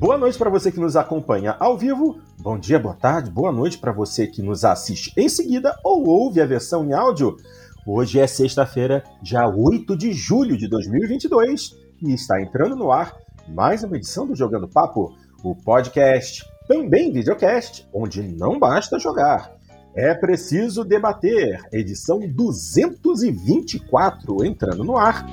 Boa noite para você que nos acompanha ao vivo. Bom dia, boa tarde, boa noite para você que nos assiste em seguida ou ouve a versão em áudio. Hoje é sexta-feira, dia 8 de julho de 2022 e está entrando no ar mais uma edição do Jogando Papo, o podcast, também videocast, onde não basta jogar. É preciso debater, edição 224 entrando no ar.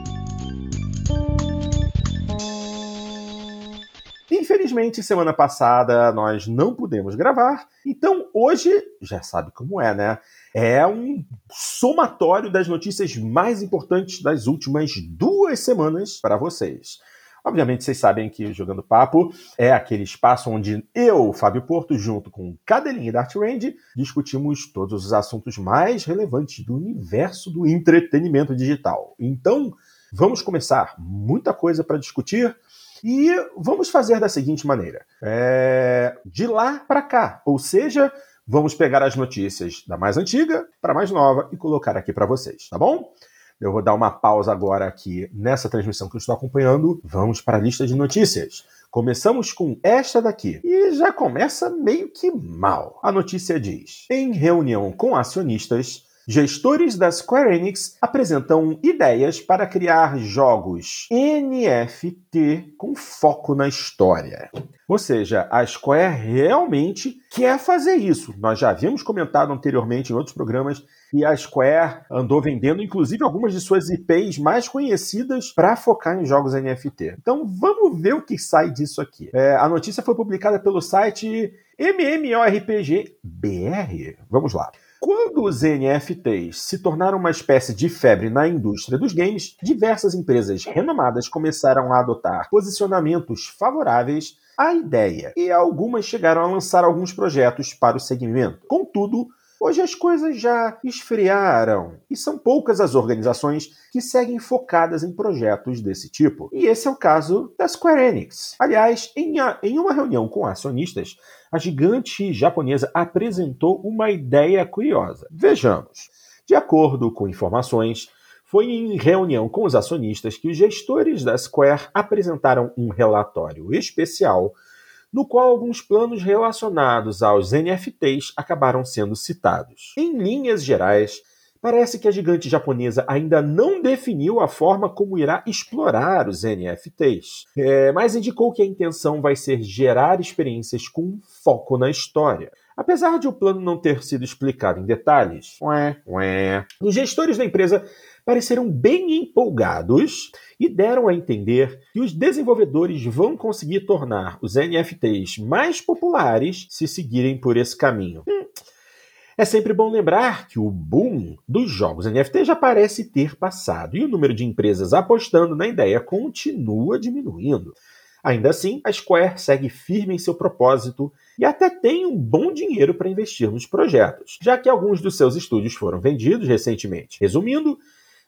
Infelizmente, semana passada nós não pudemos gravar, então hoje, já sabe como é, né? É um somatório das notícias mais importantes das últimas duas semanas para vocês. Obviamente, vocês sabem que Jogando Papo é aquele espaço onde eu, Fábio Porto, junto com Cadelinha e Dart Range, discutimos todos os assuntos mais relevantes do universo do entretenimento digital. Então, vamos começar. Muita coisa para discutir. E vamos fazer da seguinte maneira: é... de lá para cá, ou seja, vamos pegar as notícias da mais antiga para a mais nova e colocar aqui para vocês, tá bom? Eu vou dar uma pausa agora aqui nessa transmissão que eu estou acompanhando. Vamos para a lista de notícias. Começamos com esta daqui. E já começa meio que mal. A notícia diz: em reunião com acionistas, Gestores da Square Enix apresentam ideias para criar jogos NFT com foco na história. Ou seja, a Square realmente quer fazer isso. Nós já havíamos comentado anteriormente em outros programas que a Square andou vendendo, inclusive, algumas de suas IPs mais conhecidas para focar em jogos NFT. Então vamos ver o que sai disso aqui. É, a notícia foi publicada pelo site MMORPG BR. Vamos lá. Quando os NFTs se tornaram uma espécie de febre na indústria dos games, diversas empresas renomadas começaram a adotar posicionamentos favoráveis à ideia, e algumas chegaram a lançar alguns projetos para o segmento. Contudo, Hoje as coisas já esfriaram e são poucas as organizações que seguem focadas em projetos desse tipo. E esse é o caso da Square Enix. Aliás, em, a, em uma reunião com acionistas, a gigante japonesa apresentou uma ideia curiosa. Vejamos. De acordo com informações, foi em reunião com os acionistas que os gestores da Square apresentaram um relatório especial no qual alguns planos relacionados aos NFTs acabaram sendo citados. Em linhas gerais, parece que a gigante japonesa ainda não definiu a forma como irá explorar os NFTs, é, mas indicou que a intenção vai ser gerar experiências com foco na história. Apesar de o plano não ter sido explicado em detalhes, ué, ué, os gestores da empresa pareceram bem empolgados e deram a entender que os desenvolvedores vão conseguir tornar os NFTs mais populares se seguirem por esse caminho. Hum. É sempre bom lembrar que o boom dos jogos NFT já parece ter passado e o número de empresas apostando na ideia continua diminuindo. Ainda assim, a Square segue firme em seu propósito e até tem um bom dinheiro para investir nos projetos, já que alguns dos seus estúdios foram vendidos recentemente. Resumindo,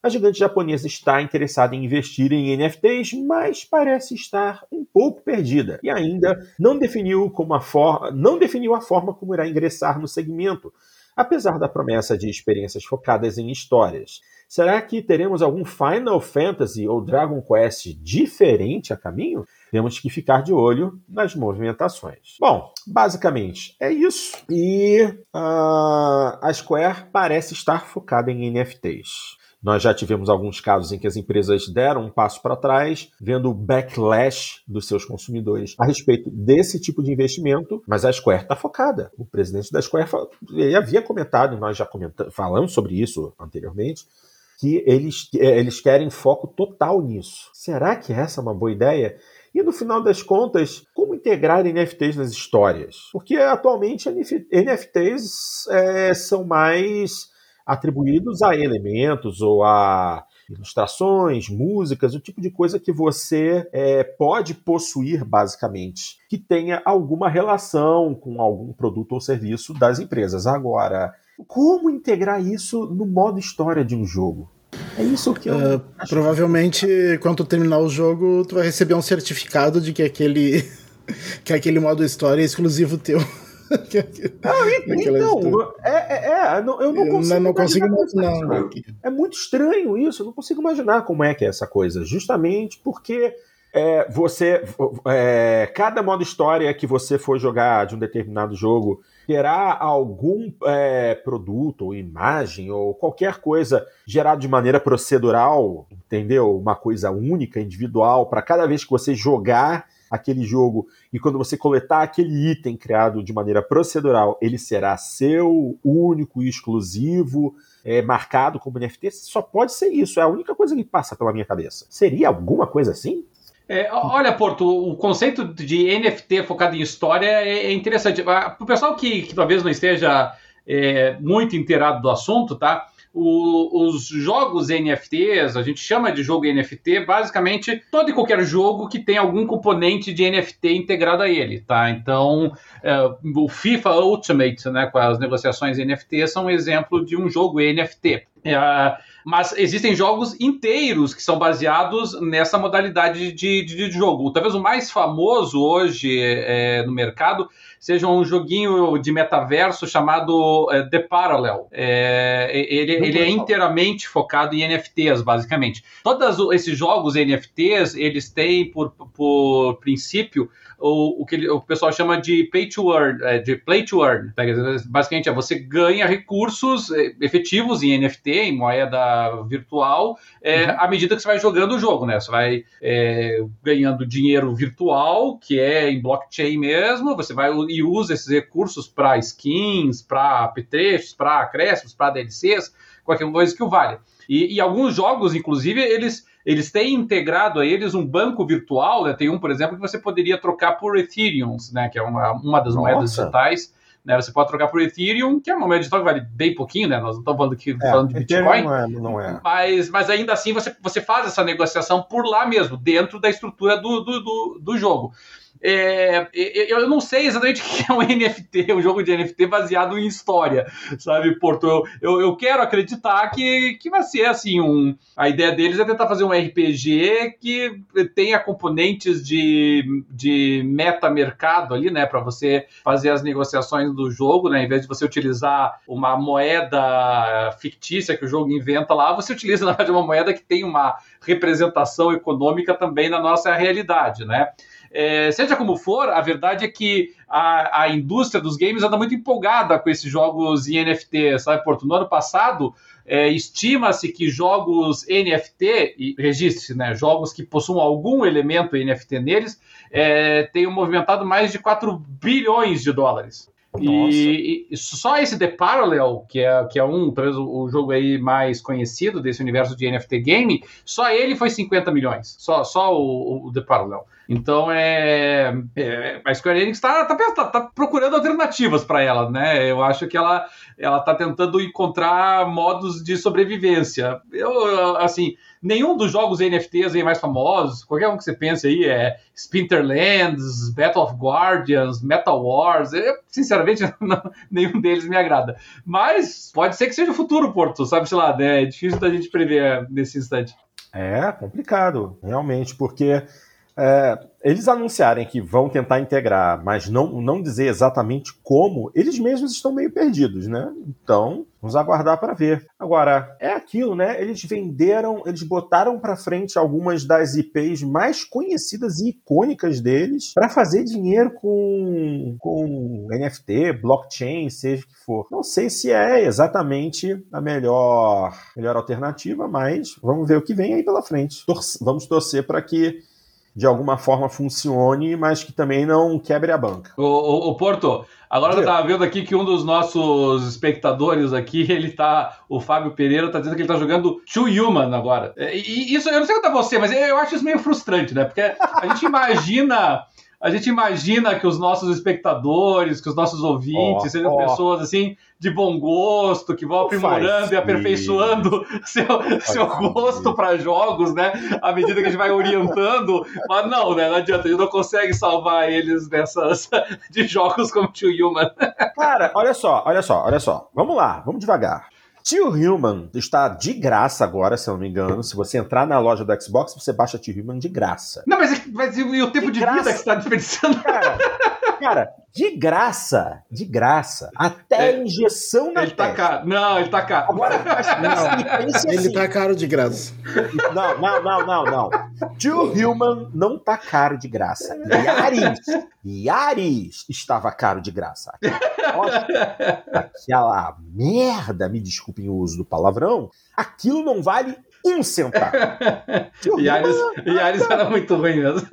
a gigante japonesa está interessada em investir em NFTs, mas parece estar um pouco perdida e ainda não definiu, como a for... não definiu a forma como irá ingressar no segmento, apesar da promessa de experiências focadas em histórias. Será que teremos algum Final Fantasy ou Dragon Quest diferente a caminho? Temos que ficar de olho nas movimentações. Bom, basicamente é isso. E uh, a Square parece estar focada em NFTs. Nós já tivemos alguns casos em que as empresas deram um passo para trás, vendo o backlash dos seus consumidores a respeito desse tipo de investimento, mas a Square está focada. O presidente da Square ele havia comentado, nós já comentamos, falamos sobre isso anteriormente, que eles, é, eles querem foco total nisso. Será que essa é uma boa ideia? E no final das contas, como integrar NFTs nas histórias? Porque atualmente NFTs é, são mais atribuídos a elementos ou a ilustrações, músicas, o tipo de coisa que você é, pode possuir, basicamente, que tenha alguma relação com algum produto ou serviço das empresas. Agora, como integrar isso no modo história de um jogo? É isso que eu. Uh, provavelmente, que... quando tu terminar o jogo, tu vai receber um certificado de que aquele, que aquele modo história é exclusivo teu. Ah, então, é, é, é, eu não consigo, não, não consigo imaginar. É muito estranho isso, eu não consigo imaginar como é que é essa coisa. Justamente porque é, você. É, cada modo história que você for jogar de um determinado jogo terá algum é, produto ou imagem ou qualquer coisa gerado de maneira procedural, entendeu? Uma coisa única, individual, para cada vez que você jogar aquele jogo e quando você coletar aquele item criado de maneira procedural, ele será seu, único e exclusivo, é, marcado como NFT. Só pode ser isso, é a única coisa que passa pela minha cabeça. Seria alguma coisa assim? É, olha, Porto, o conceito de NFT focado em história é, é interessante. Para o pessoal que, que, talvez não esteja é, muito inteirado do assunto, tá? O, os jogos NFTs, a gente chama de jogo NFT, basicamente todo e qualquer jogo que tem algum componente de NFT integrado a ele, tá? Então, é, o FIFA Ultimate, né, com as negociações NFT, são um exemplo de um jogo NFT. É, mas existem jogos inteiros que são baseados nessa modalidade de, de, de jogo. Talvez o mais famoso hoje é, no mercado seja um joguinho de metaverso chamado é, The Parallel. É, ele, ele é inteiramente focado em NFTs, basicamente. Todos esses jogos NFTs, eles têm por, por princípio o, o que o pessoal chama de pay to earn, é, de play to earn. Tá? Basicamente, é você ganha recursos é, efetivos em NFT, em moeda virtual, é, uhum. à medida que você vai jogando o jogo, né? Você vai é, ganhando dinheiro virtual, que é em blockchain mesmo, você vai e usa esses recursos para skins, para apetrechos, para acréscimos, para DLCs, qualquer coisa que o valha. E, e, alguns jogos, inclusive, eles eles têm integrado a eles um banco virtual, né? Tem um, por exemplo, que você poderia trocar por Ethereum, né? Que é uma, uma das Nossa. moedas digitais. Né, você pode trocar por Ethereum, que é uma moeda digital que vale bem pouquinho, né? Nós não estamos falando, aqui, é, falando de Bitcoin. Não é, não é. Mas, mas ainda assim você, você faz essa negociação por lá mesmo, dentro da estrutura do, do, do, do jogo. É, eu não sei exatamente o que é um NFT, um jogo de NFT baseado em história, sabe, Porto? Eu, eu, quero acreditar que, que vai ser assim: um, a ideia deles é tentar fazer um RPG que tenha componentes de, de meta-mercado ali, né, para você fazer as negociações do jogo, né, em vez de você utilizar uma moeda fictícia que o jogo inventa lá, você utiliza, na verdade, uma moeda que tem uma representação econômica também na nossa realidade, né? É, seja como for, a verdade é que a, a indústria dos games anda muito empolgada com esses jogos em NFT, sabe, Porto? No ano passado, é, estima-se que jogos NFT, e registre-se, né, jogos que possuam algum elemento NFT neles, é, tenham movimentado mais de 4 bilhões de dólares. E, e, só esse The Parallel, que é, que é um, talvez o, o, jogo aí mais conhecido desse universo de NFT game, só ele foi 50 milhões. Só, só o, o The Parallel. Então é, é a Square Enix está tá, tá, tá, procurando alternativas para ela, né? Eu acho que ela ela está tentando encontrar modos de sobrevivência. Eu assim nenhum dos jogos NFTs aí mais famosos, qualquer um que você pense aí, é Splinterlands, Battle of Guardians, Metal Wars, eu, sinceramente, não, nenhum deles me agrada. Mas pode ser que seja o futuro, Porto, sabe, sei lá, né? é difícil da gente prever nesse instante. É complicado, realmente, porque é, eles anunciarem que vão tentar integrar, mas não, não dizer exatamente como, eles mesmos estão meio perdidos, né? Então, vamos aguardar para ver. Agora, é aquilo, né? Eles venderam, eles botaram para frente algumas das IPs mais conhecidas e icônicas deles para fazer dinheiro com, com NFT, blockchain, seja o que for. Não sei se é exatamente a melhor, melhor alternativa, mas vamos ver o que vem aí pela frente. Torce, vamos torcer para que de alguma forma funcione, mas que também não quebre a banca. O, o, o Porto, agora eu estava vendo aqui que um dos nossos espectadores aqui, ele tá, o Fábio Pereira, tá dizendo que ele tá jogando Too Human agora. E isso, eu não sei quanto é você, mas eu acho isso meio frustrante, né? Porque a gente imagina a gente imagina que os nossos espectadores, que os nossos ouvintes oh, sejam oh. pessoas assim de bom gosto, que vão aprimorando e aperfeiçoando seu, seu gosto para jogos, né? À medida que a gente vai orientando. Mas não, né? Não adianta, a gente não consegue salvar eles dessas de jogos como Tio Human. Cara, olha só, olha só, olha só. Vamos lá, vamos devagar. Tio Human está de graça agora, se eu não me engano. Se você entrar na loja do Xbox, você baixa Tio Human de graça. Não, mas, mas e o tempo de, de vida que você está desperdiçando? Cara, Cara, de graça, de graça. Até É, injeção na Ele tá testa. caro. Não, ele tá caro. Agora, Não, pense Ele assim, tá caro de graça. Não, não, não, não, não. Two Human não tá caro de graça. Yaris, Yaris estava caro de graça. Nossa, aquela merda, me desculpem o uso do palavrão, aquilo não vale um centavo. Yaris, Human, Yaris era muito ruim mesmo.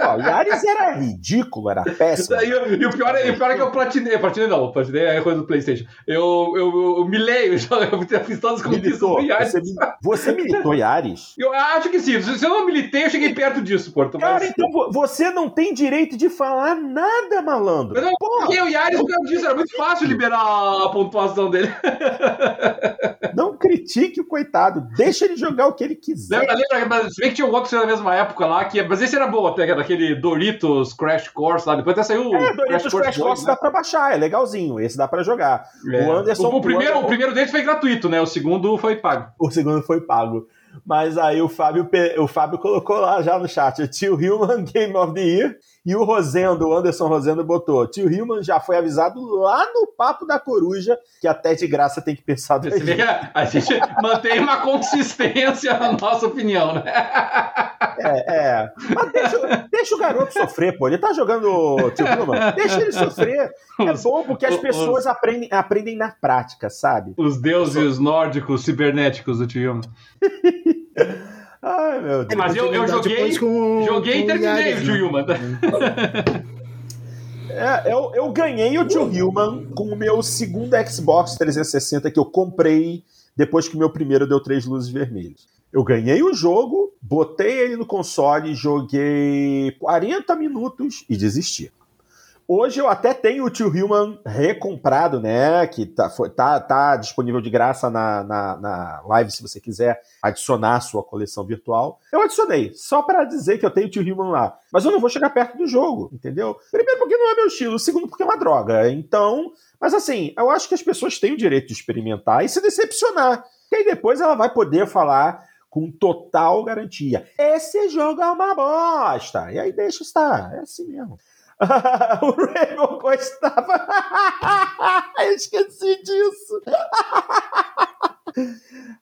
ó, Yaris era ridículo, era péssimo. E, o- e o pior, é- e o pior é que eu platinei. Platinei não, eu platinei é coisa do Playstation. Eu, eu, eu milei, eu, já- eu fiz todas as conquistas do Yaris. você, você militou Yaris? Eu acho que sim. Se eu não militei, eu cheguei perto disso, Porto. Cara, Mas... então vo- você não tem direito de falar nada, malandro. Não Porra. porque o Yaris, por causa disso, era muito fácil liberar a pontuação dele. Não critique o coitado, deixa ele jogar o que ele quiser. Lembra, lembra, mas se bem que tinha um outro na mesma época lá, que, mas esse era bom até, que era aquele Doritos Crash Course lá, depois até saiu É, o Doritos Crash Course dá pra baixar, é legalzinho, esse dá pra jogar. É. O Anderson- o, o primeiro, o Anderson- o primeiro deles foi gratuito, né? O segundo foi pago. O segundo foi pago. Mas aí o Fábio, o Fábio colocou lá já no chat, Tio Human Game of the Year, e o Rosendo, o Anderson Rosendo botou, Tio Human já foi avisado lá no Papo da Coruja, que até de graça tem que pensar do Você vê que a, gente mantém uma consistência na nossa opinião, né? É, é. Mas deixa, deixa o garoto sofrer, pô. Ele tá jogando Tio Human. Deixa ele sofrer. É bom porque as pessoas aprendem, aprendem na prática, sabe? Os deuses nórdicos cibernéticos do Tio Ai, meu Deus. Mas eu- eu joguei- com- Joguei e com o terminei o Tio né? Human. É, eu, eu ganhei o Tio Human com o meu segundo Xbox 360 que eu comprei depois que o meu primeiro deu três luzes vermelhas. Eu ganhei o jogo, botei ele no console, joguei 40 minutos e desisti. Hoje eu até tenho o Tio Human recomprado, né? Que tá, foi- tá, tá disponível de graça na, na, na live se você quiser adicionar a sua coleção virtual. Eu adicionei, só para dizer que eu tenho o Tio Human lá. Mas eu não vou chegar perto do jogo, entendeu? Primeiro porque não é meu estilo, segundo porque é uma droga. Então, mas assim, eu acho que as pessoas têm o direito de experimentar e se decepcionar. E aí depois ela vai poder falar com total garantia. Esse jogo é uma bosta. E aí deixa estar. É assim mesmo. o Rainbow gostava. eu esqueci disso.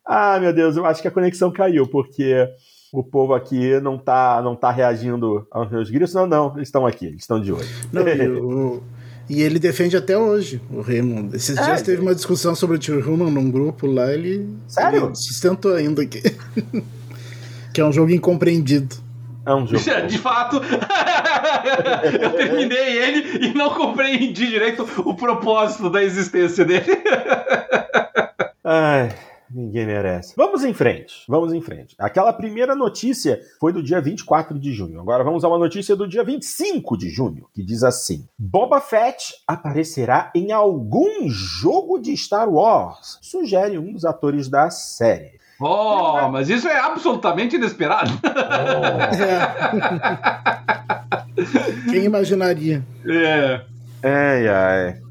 ah, meu Deus, eu acho que a conexão caiu, porque o povo aqui não tá, não tá reagindo aos meus gritos. Não, não, eles estão aqui, eles estão de olho. Não, e, o- e ele defende até hoje, o Raymond. Esses É, dias teve uma discussão sobre o Tio Human num grupo lá, ele, Sério? ele sustentou ainda que, que é um jogo incompreendido. É um jogo. De fato, eu terminei ele e não compreendi direito o propósito da existência dele. Ai, ninguém merece. Vamos em frente, vamos em frente. Aquela primeira notícia foi do dia 24 de junho. Agora vamos a uma notícia do dia 25 de junho, que diz assim: Boba Fett aparecerá em algum jogo de Star Wars, sugere um dos atores da série. Oh, mas isso é absolutamente inesperado. É. Quem imaginaria? É. Ai, ai.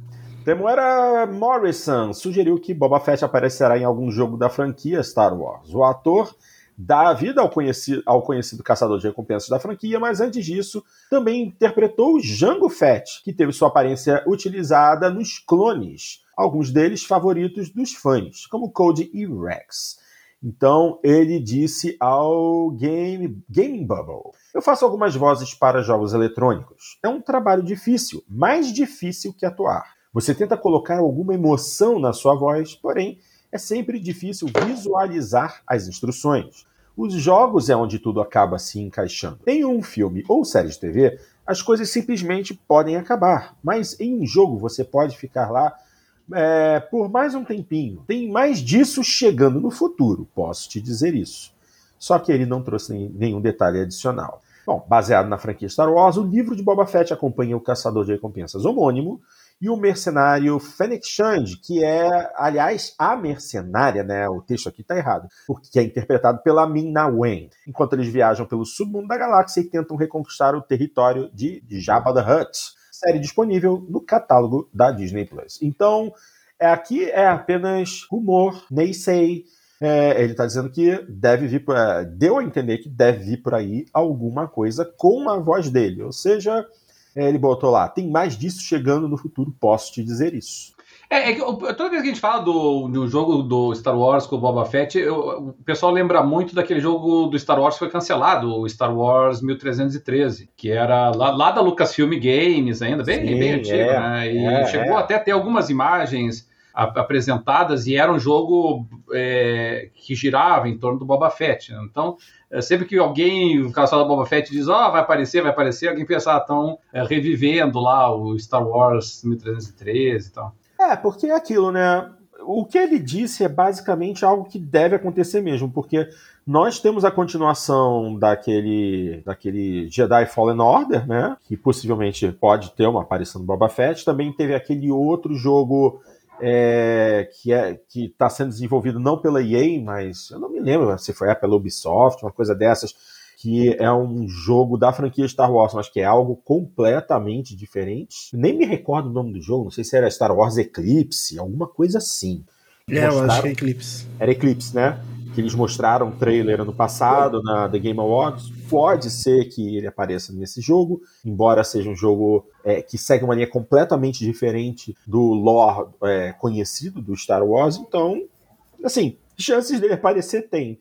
Temuera Morrison sugeriu que Boba Fett aparecerá em algum jogo da franquia Star Wars. O ator dá vida ao conhecido, ao conhecido caçador de recompensas da franquia, mas antes disso também interpretou Jango Fett, que teve sua aparência utilizada nos clones, alguns deles favoritos dos fãs, como Cody e Rex. Então ele disse ao Game, Gaming Bubble: Eu faço algumas vozes para jogos eletrônicos. É um trabalho difícil, mais difícil que atuar. Você tenta colocar alguma emoção na sua voz, porém é sempre difícil visualizar as instruções. Os jogos é onde tudo acaba se encaixando. Em um filme ou série de TV, as coisas simplesmente podem acabar, mas em um jogo você pode ficar lá é, por mais um tempinho. Tem mais disso chegando no futuro, posso te dizer isso. Só que ele não trouxe nenhum detalhe adicional. Bom, baseado na franquia Star Wars, o livro de Boba Fett acompanha o caçador de recompensas homônimo e o mercenário Fennec Shand, que é, aliás, a mercenária, né? O texto aqui tá errado, porque é interpretado pela Min-Na Wen, enquanto eles viajam pelo submundo da galáxia e tentam reconquistar o território de Jabba the Hutt. Série disponível no catálogo da Disney Plus. Então, é, aqui é apenas rumor, nem sei. É, ele está dizendo que deve vir, é, deu a entender que deve vir por aí alguma coisa com a voz dele, ou seja, ele botou lá: tem mais disso chegando no futuro, posso te dizer isso. É, é que, toda vez que a gente fala do, do jogo do Star Wars com o Boba Fett, eu, o pessoal lembra muito daquele jogo do Star Wars que foi cancelado, o Star Wars 1313, que era lá, lá da Lucasfilm Games ainda, bem, Sim, bem antigo, é, né? E é, chegou é. até a ter algumas imagens apresentadas e era um jogo é, que girava em torno do Boba Fett. Né? Então, é, sempre que alguém, o caso do Boba Fett, diz, ó, oh, vai aparecer, vai aparecer, alguém pensa, ah, estão é, revivendo lá o Star Wars 1313 e tal. É, porque é aquilo, né? O que ele disse é basicamente algo que deve acontecer mesmo, porque nós temos a continuação daquele, daquele Jedi Fallen Order, né? Que possivelmente pode ter uma aparição do Boba Fett. Também teve aquele outro jogo é, que é que está sendo desenvolvido não pela EA, mas eu não me lembro se foi pela Ubisoft, uma coisa dessas, que é um jogo da franquia Star Wars, mas que é algo completamente diferente. Nem me recordo o nome do jogo, não sei se era Star Wars Eclipse, alguma coisa assim. É, Mostraram... eu acho que é Eclipse. Era Eclipse, né? Que eles mostraram um trailer ano passado na The Game Awards. Pode ser que ele apareça nesse jogo, embora seja um jogo é, que segue uma linha completamente diferente do lore é, conhecido do Star Wars. Então, assim, chances dele aparecer tem.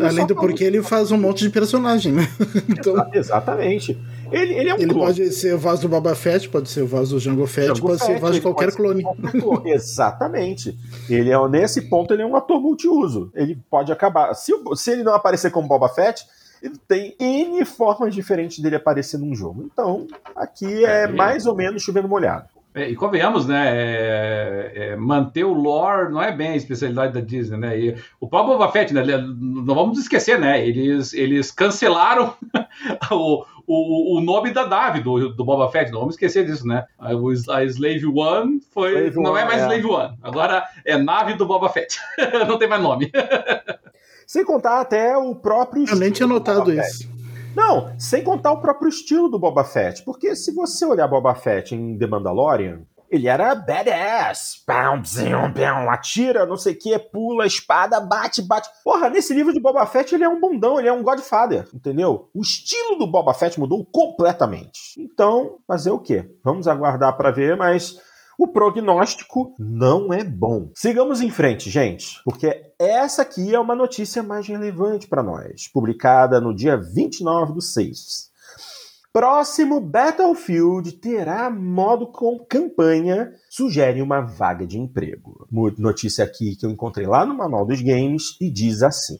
Além do porque ele faz um monte de personagem, né? então, exatamente. Ele, ele é um Ele clone. pode ser o vaso do Boba Fett, pode ser o vaso do Jango Fett, Jango pode Fett, ser o vaso de qualquer clone. qualquer clone. Exatamente. Ele é, nesse ponto, ele é um ator multiuso. Ele pode acabar. Se, se ele não aparecer como Boba Fett, ele tem N formas diferentes dele aparecer num jogo. Então, aqui é, é mais ou menos chovendo molhado. É, e convenhamos, né? É, é, manter o lore não é bem a especialidade da Disney, né? E o próprio Boba Fett, né? Não vamos esquecer, né? Eles, eles cancelaram o, o, o nome da nave do, do Boba Fett, não vamos esquecer disso, né? A, a Slave One foi. Slave não One, é mais é. Slave One, agora é nave do Boba Fett. não tem mais nome. Sem contar até o próprio. Eu nem tinha notado isso. Não, sem contar o próprio estilo do Boba Fett. Porque se você olhar Boba Fett em The Mandalorian, ele era badass. Pão, pão, pão, atira, não sei o que, pula, espada, bate, bate. Porra, nesse livro de Boba Fett ele é um bundão, ele é um Godfather, entendeu? O estilo do Boba Fett mudou completamente. Então, fazer o quê? Vamos aguardar para ver, mas o prognóstico não é bom. Sigamos em frente, gente, porque essa aqui é uma notícia mais relevante para nós, publicada no dia 29 do 6. Próximo Battlefield terá modo com campanha, sugere uma vaga de emprego. Notícia aqui que eu encontrei lá no Manual dos Games e diz assim: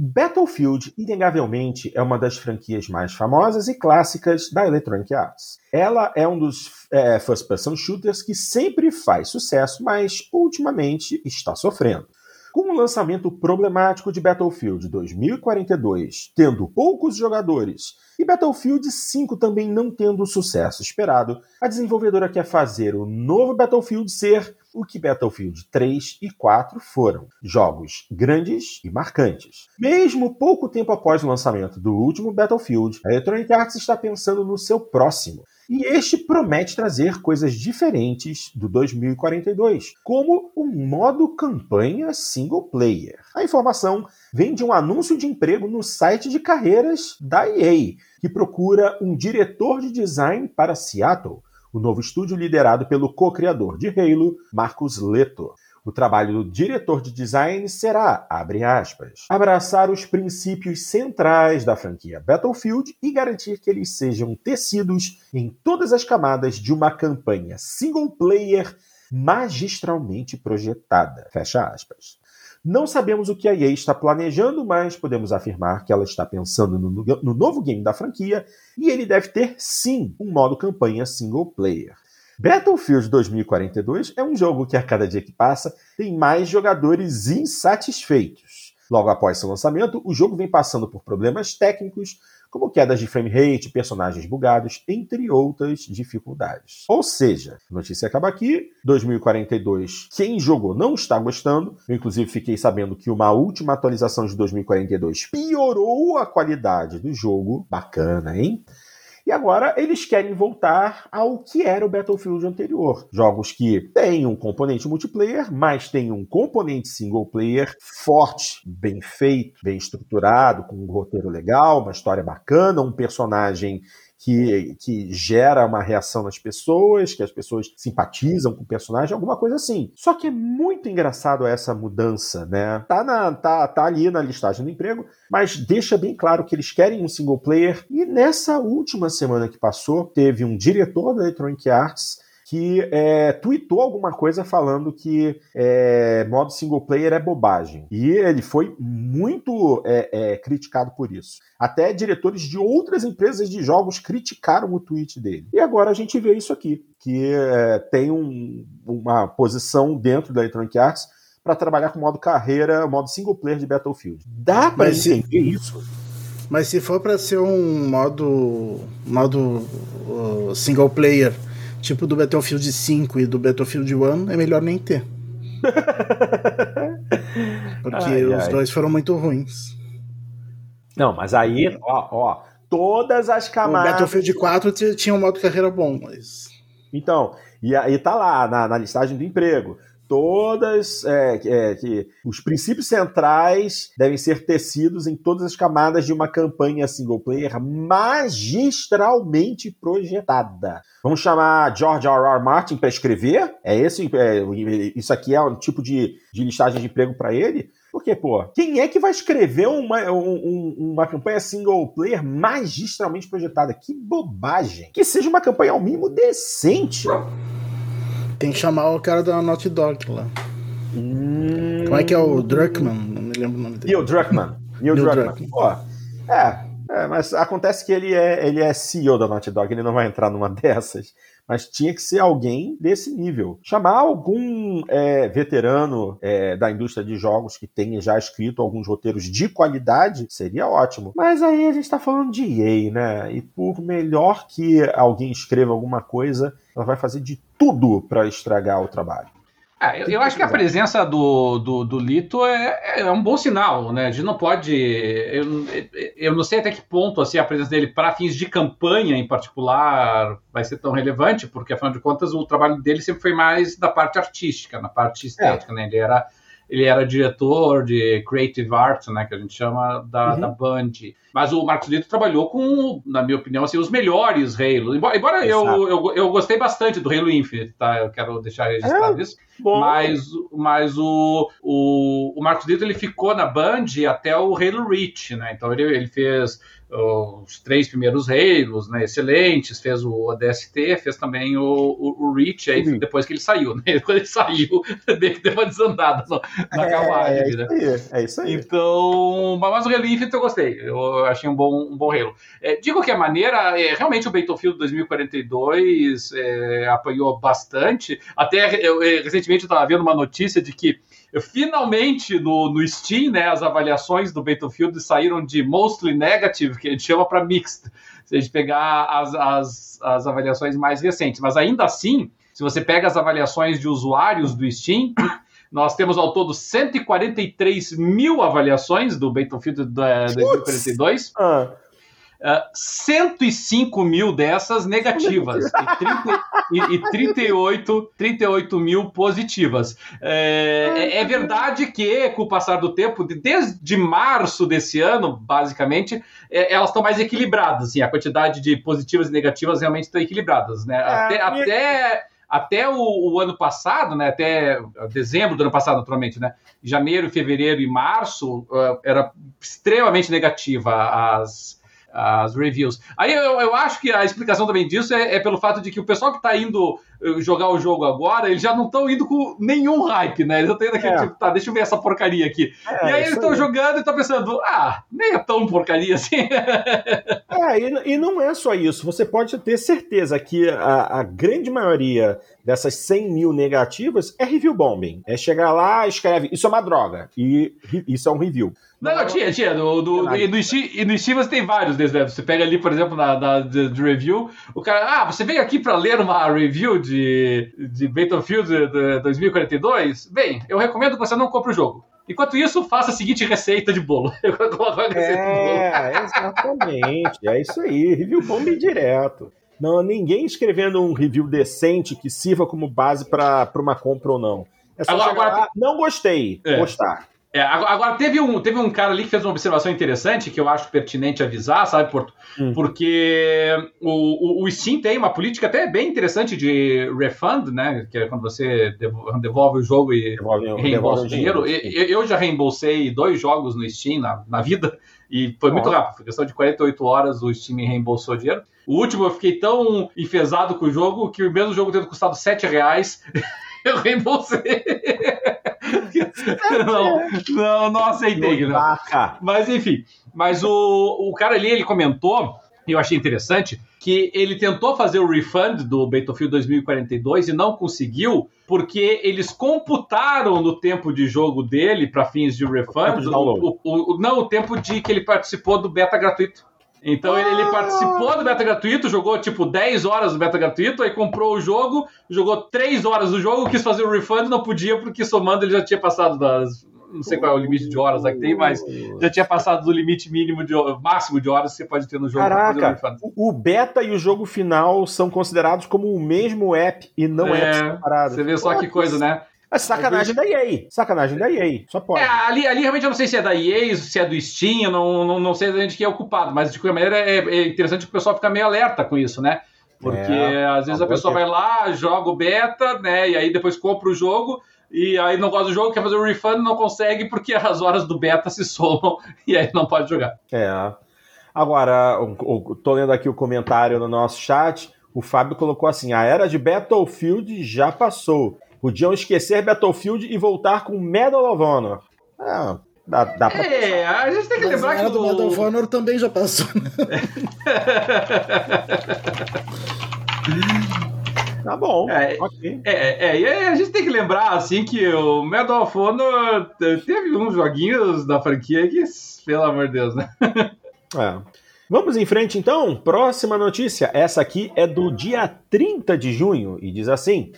Battlefield, inegavelmente, é uma das franquias mais famosas e clássicas da Electronic Arts. Ela é um dos é, first-person shooters que sempre faz sucesso, mas ultimamente está sofrendo. Com o lançamento problemático de Battlefield 2042, tendo poucos jogadores, e Battlefield 5 também não tendo o sucesso esperado, a desenvolvedora quer fazer o novo Battlefield ser o que Battlefield 3 e 4 foram: jogos grandes e marcantes. Mesmo pouco tempo após o lançamento do último Battlefield, a Electronic Arts está pensando no seu próximo. E este promete trazer coisas diferentes do 2042, como um modo campanha single player. A informação vem de um anúncio de emprego no site de carreiras da EA, que procura um diretor de design para Seattle o novo estúdio liderado pelo co-criador de Halo, Marcus Leto. O trabalho do diretor de design será, abre aspas, abraçar os princípios centrais da franquia Battlefield e garantir que eles sejam tecidos em todas as camadas de uma campanha single player magistralmente projetada. Fecha aspas. Não sabemos o que a EA está planejando, mas podemos afirmar que ela está pensando no, no novo game da franquia e ele deve ter sim um modo campanha single player. Battlefield 2042 é um jogo que a cada dia que passa tem mais jogadores insatisfeitos. Logo após seu lançamento, o jogo vem passando por problemas técnicos, como quedas de frame rate, personagens bugados, entre outras dificuldades. Ou seja, a notícia acaba aqui, 2042, quem jogou não está gostando. Eu, inclusive, fiquei sabendo que uma última atualização de 2042 piorou a qualidade do jogo. Bacana, hein? E agora eles querem voltar ao que era o Battlefield anterior. Jogos que têm um componente multiplayer, mas têm um componente single player forte, bem feito, bem estruturado, com um roteiro legal, uma história bacana, um personagem que, que gera uma reação nas pessoas, que as pessoas simpatizam com o personagem, alguma coisa assim. Só que é muito engraçado essa mudança, né? Tá, na, tá, tá ali na listagem do emprego, mas deixa bem claro que eles querem um single player. E nessa última semana que passou, teve um diretor da Electronic Arts que é, tweetou alguma coisa falando que é, modo single player é bobagem. E ele foi muito é, é, criticado por isso. Até diretores de outras empresas de jogos criticaram o tweet dele. E agora a gente vê isso aqui, que tem um, uma posição dentro da Electronic Arts para trabalhar com modo carreira, modo single player de Battlefield. Dá para entender isso? Mas se for para ser um modo modo uh, single player tipo do Battlefield 5 e do Battlefield 1, é melhor nem ter. Porque ai, os ai. dois foram muito ruins. Não, mas aí, ó, ó, todas as camadas. O Battlefield 4 tinha um modo carreira bom, mas. Então, e aí tá lá na, na listagem do emprego todas é, é, que os princípios centrais devem ser tecidos em todas as camadas de uma campanha single player magistralmente projetada. Vamos chamar George R. R. Martin para escrever? É esse? É, isso aqui é um tipo de, de listagem de emprego para ele? Porque, pô, quem é que vai escrever uma, um, uma campanha single player magistralmente projetada? Que bobagem! Que seja uma campanha ao mínimo decente. Tem que chamar o cara da Naughty Dog lá. Hum... Como é que é o Druckmann? Não me lembro o nome dele. Neil Druckmann. Neil, Neil Druckmann. Druckmann. Pô, é, é, mas acontece que ele é, ele é CEO da Naughty Dog, ele não vai entrar numa dessas. Mas tinha que ser alguém desse nível. Chamar algum é, veterano é, da indústria de jogos que tenha já escrito alguns roteiros de qualidade seria ótimo. Mas aí a gente está falando de EA, né? E por melhor que alguém escreva alguma coisa, ela vai fazer de tudo para estragar o trabalho. É, eu, eu, acho que a presença do, do, do Lito é, é, um bom sinal, né? A gente não pode. Eu, eu não sei até que ponto assim, a presença dele para fins de campanha em particular vai ser tão relevante, porque afinal de contas o trabalho dele sempre foi mais da parte artística, na parte estética, é. né? Ele era ele era diretor de Creative Art, né, que a gente chama da, uhum. da Band. Mas o Marcos Lito trabalhou com, na minha opinião, assim, os melhores Halo. Embora, embora eu, eu, eu, gostei bastante do Halo Infinite, tá? Eu quero deixar registrado é, isso. Bom. Mas, mas o, o, o Marcos Lito ele ficou na Band até o Halo Reach, né? Então ele, ele fez os três primeiros Halos, né, excelentes, fez o ODST, fez também o, o, o Reach, aí uhum. depois que ele saiu, né, quando ele saiu, deu uma desandada no, na é, carruagem, é, né. Isso aí, é isso aí. Então, mas o Infinite eu gostei, eu achei um bom, um bom Halo. É, de qualquer maneira, é, realmente o Battlefield 2042 é, apanhou bastante, até é, recentemente eu estava vendo uma notícia de que finalmente no, no Steam, né, as avaliações do Battlefield saíram de mostly negative, que a gente chama para mixed, se a gente pegar as, as, as avaliações mais recentes. Mas ainda assim, se você pega as avaliações de usuários do Steam, nós temos ao todo 143 mil avaliações do Battlefield 2042. Ah. 105 ah, mil dessas negativas e, 30, e, e 38, 38 mil positivas. É, é, é, verdade que, com o passar do tempo, desde março desse ano, basicamente, é, elas estão mais equilibradas. Assim, a quantidade de positivas e negativas realmente estão equilibradas. Né? É, até, até até o, o, ano passado, né, até dezembro do ano passado, naturalmente, né, janeiro, fevereiro e março, uh, era extremamente negativa as, as reviews. Aí eu, eu acho que a explicação também disso é, é pelo fato de que o pessoal que está indo jogar o jogo agora, eles já não estão indo com nenhum hype, né? Eles estão indo aquele é. tipo, tá, deixa eu ver essa porcaria aqui. É, e aí eles estão jogando e estão pensando, ah, nem é tão porcaria assim. é, e, e, não é só isso. Você pode ter certeza que a, a grande maioria dessas 100 mil negativas é review bombing. É chegar lá, escreve, isso é uma droga. E isso é um review. Não, não, tinha, tinha. Do, do, e, no Steam, e no Steam você tem vários desses, né? Você pega ali, por exemplo, na, na de, de, review, o cara, ah, você veio aqui para ler uma review de, de Battlefield 2042? Bem, eu recomendo que você não compre o jogo. Enquanto isso, faça a seguinte receita de bolo. Eu coloco a receita é, de bolo. exatamente. é isso aí. Review bomb direto. Não, ninguém escrevendo um review decente que sirva como base para uma compra ou não. É só agora, agora... Não gostei, é. gostar. É, agora, teve um, teve um cara ali que fez uma observação interessante que eu acho pertinente avisar, sabe, Porto? Hum. Porque o, o, o, Steam tem uma política até bem interessante de refund, né? Que é quando você devolve o jogo e devolve, reembolsa o dinheiro. dinheiro. Eu, eu já reembolsei dois jogos no Steam na, na vida e foi muito rápido. Foi questão de 48 horas o Steam reembolsou o dinheiro. O último eu fiquei tão enfesado com o jogo que o mesmo jogo tendo custado 7 reais, eu reembolsei. não, não, não aceitei. Não. Mas enfim, mas o, o cara ali, ele comentou, e eu achei interessante, que ele tentou fazer o refund do Battlefield 2042 e não conseguiu, porque eles computaram no tempo de jogo dele, para fins de refund, o, o, o, não o tempo de que ele participou do beta gratuito. Então ele, ele, participou do beta gratuito, jogou tipo 10 horas do beta gratuito, aí comprou o jogo, jogou 3 horas do jogo, quis fazer o refund, não podia, porque somando ele já tinha passado das. Não sei qual é o limite de horas que tem, mas já tinha passado do limite mínimo de máximo de horas que você pode ter no jogo. Caraca, o, o beta e o jogo final são considerados como o mesmo app e não é, separado. Você vê só que coisa, né? É sacanagem da EA. Sacanagem da EA. Só pode. É, ali, ali realmente eu não sei se é da EA, se é do Steam, eu não, não, não sei de quem é o culpado, mas de qualquer maneira é, é interessante que o pessoal fica meio alerta com isso, né? Porque é, às vezes a pessoa vai lá, joga o beta, né? E aí depois compra o jogo, e aí não gosta do jogo, quer fazer o refund, não consegue porque as horas do beta se somam e aí não pode jogar. É. Agora, tô lendo aqui o comentário no nosso chat. O Fábio colocou assim: a era de Battlefield já passou. Podiam esquecer Battlefield e voltar com Medal of Honor. Ah, dá, dá pra É, a gente tem que Mas lembrar que. do Medal of Honor também já passou. Né? Tá bom. É, okay. é, é, e a gente tem que lembrar, assim, que o Medal of Honor teve uns joguinhos da franquia que, pelo amor de Deus, né? É. Vamos em frente, então. Próxima notícia. Essa aqui é do dia 30 de junho e diz assim: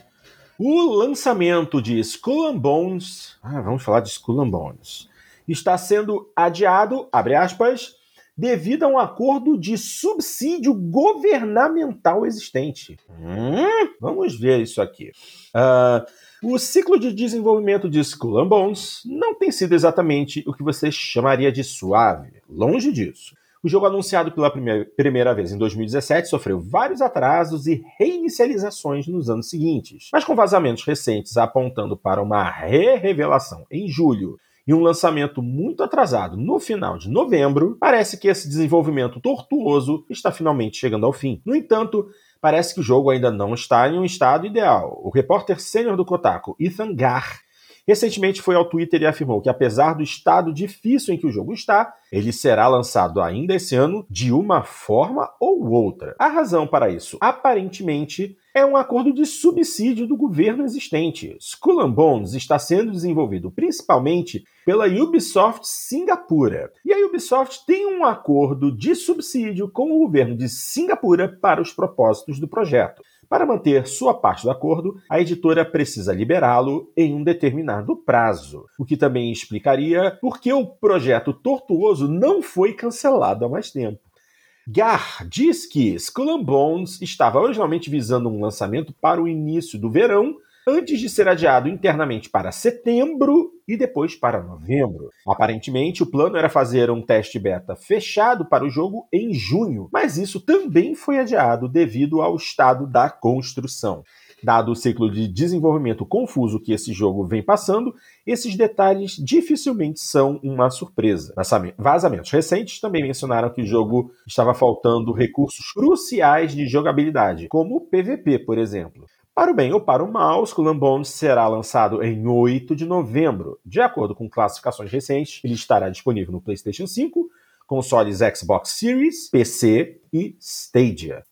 o lançamento de Skull Bones, ah, vamos falar de Skull Bones, está sendo adiado, abre aspas, devido a um acordo de subsídio governamental existente. Hum, vamos ver isso aqui. Uh, o ciclo de desenvolvimento de Skull Bones não tem sido exatamente o que você chamaria de suave. Longe disso. O jogo anunciado pela primeira vez em 2017 sofreu vários atrasos e reinicializações nos anos seguintes, mas com vazamentos recentes apontando para uma re-revelação em julho e um lançamento muito atrasado no final de novembro, parece que esse desenvolvimento tortuoso está finalmente chegando ao fim. No entanto, parece que o jogo ainda não está em um estado ideal. O repórter sênior do Kotaku, Ethan Gar, recentemente foi ao Twitter e afirmou que, apesar do estado difícil em que o jogo está, ele será lançado ainda esse ano de uma forma ou outra. A razão para isso, aparentemente, é um acordo de subsídio do governo existente. Skull Bones está sendo desenvolvido principalmente pela Ubisoft Singapura. E a Ubisoft tem um acordo de subsídio com o governo de Singapura para os propósitos do projeto. Para manter sua parte do acordo, a editora precisa liberá-lo em um determinado prazo, o que também explicaria por que o projeto tortuoso não foi cancelado há mais tempo. Gar diz que Skull Bones estava originalmente visando um lançamento para o início do verão, antes de ser adiado internamente para setembro e depois para novembro. Aparentemente, o plano era fazer um teste beta fechado para o jogo em junho, mas isso também foi adiado devido ao estado da construção. Dado o ciclo de desenvolvimento confuso que esse jogo vem passando, esses detalhes dificilmente são uma surpresa. Vazamentos recentes também mencionaram que o jogo estava faltando recursos cruciais de jogabilidade, como o PVP, por exemplo. Para o bem ou para o mal, Skull Bones será lançado em 8 de novembro. De acordo com classificações recentes, ele estará disponível no PlayStation 5, consoles Xbox Series, PC e Stadia.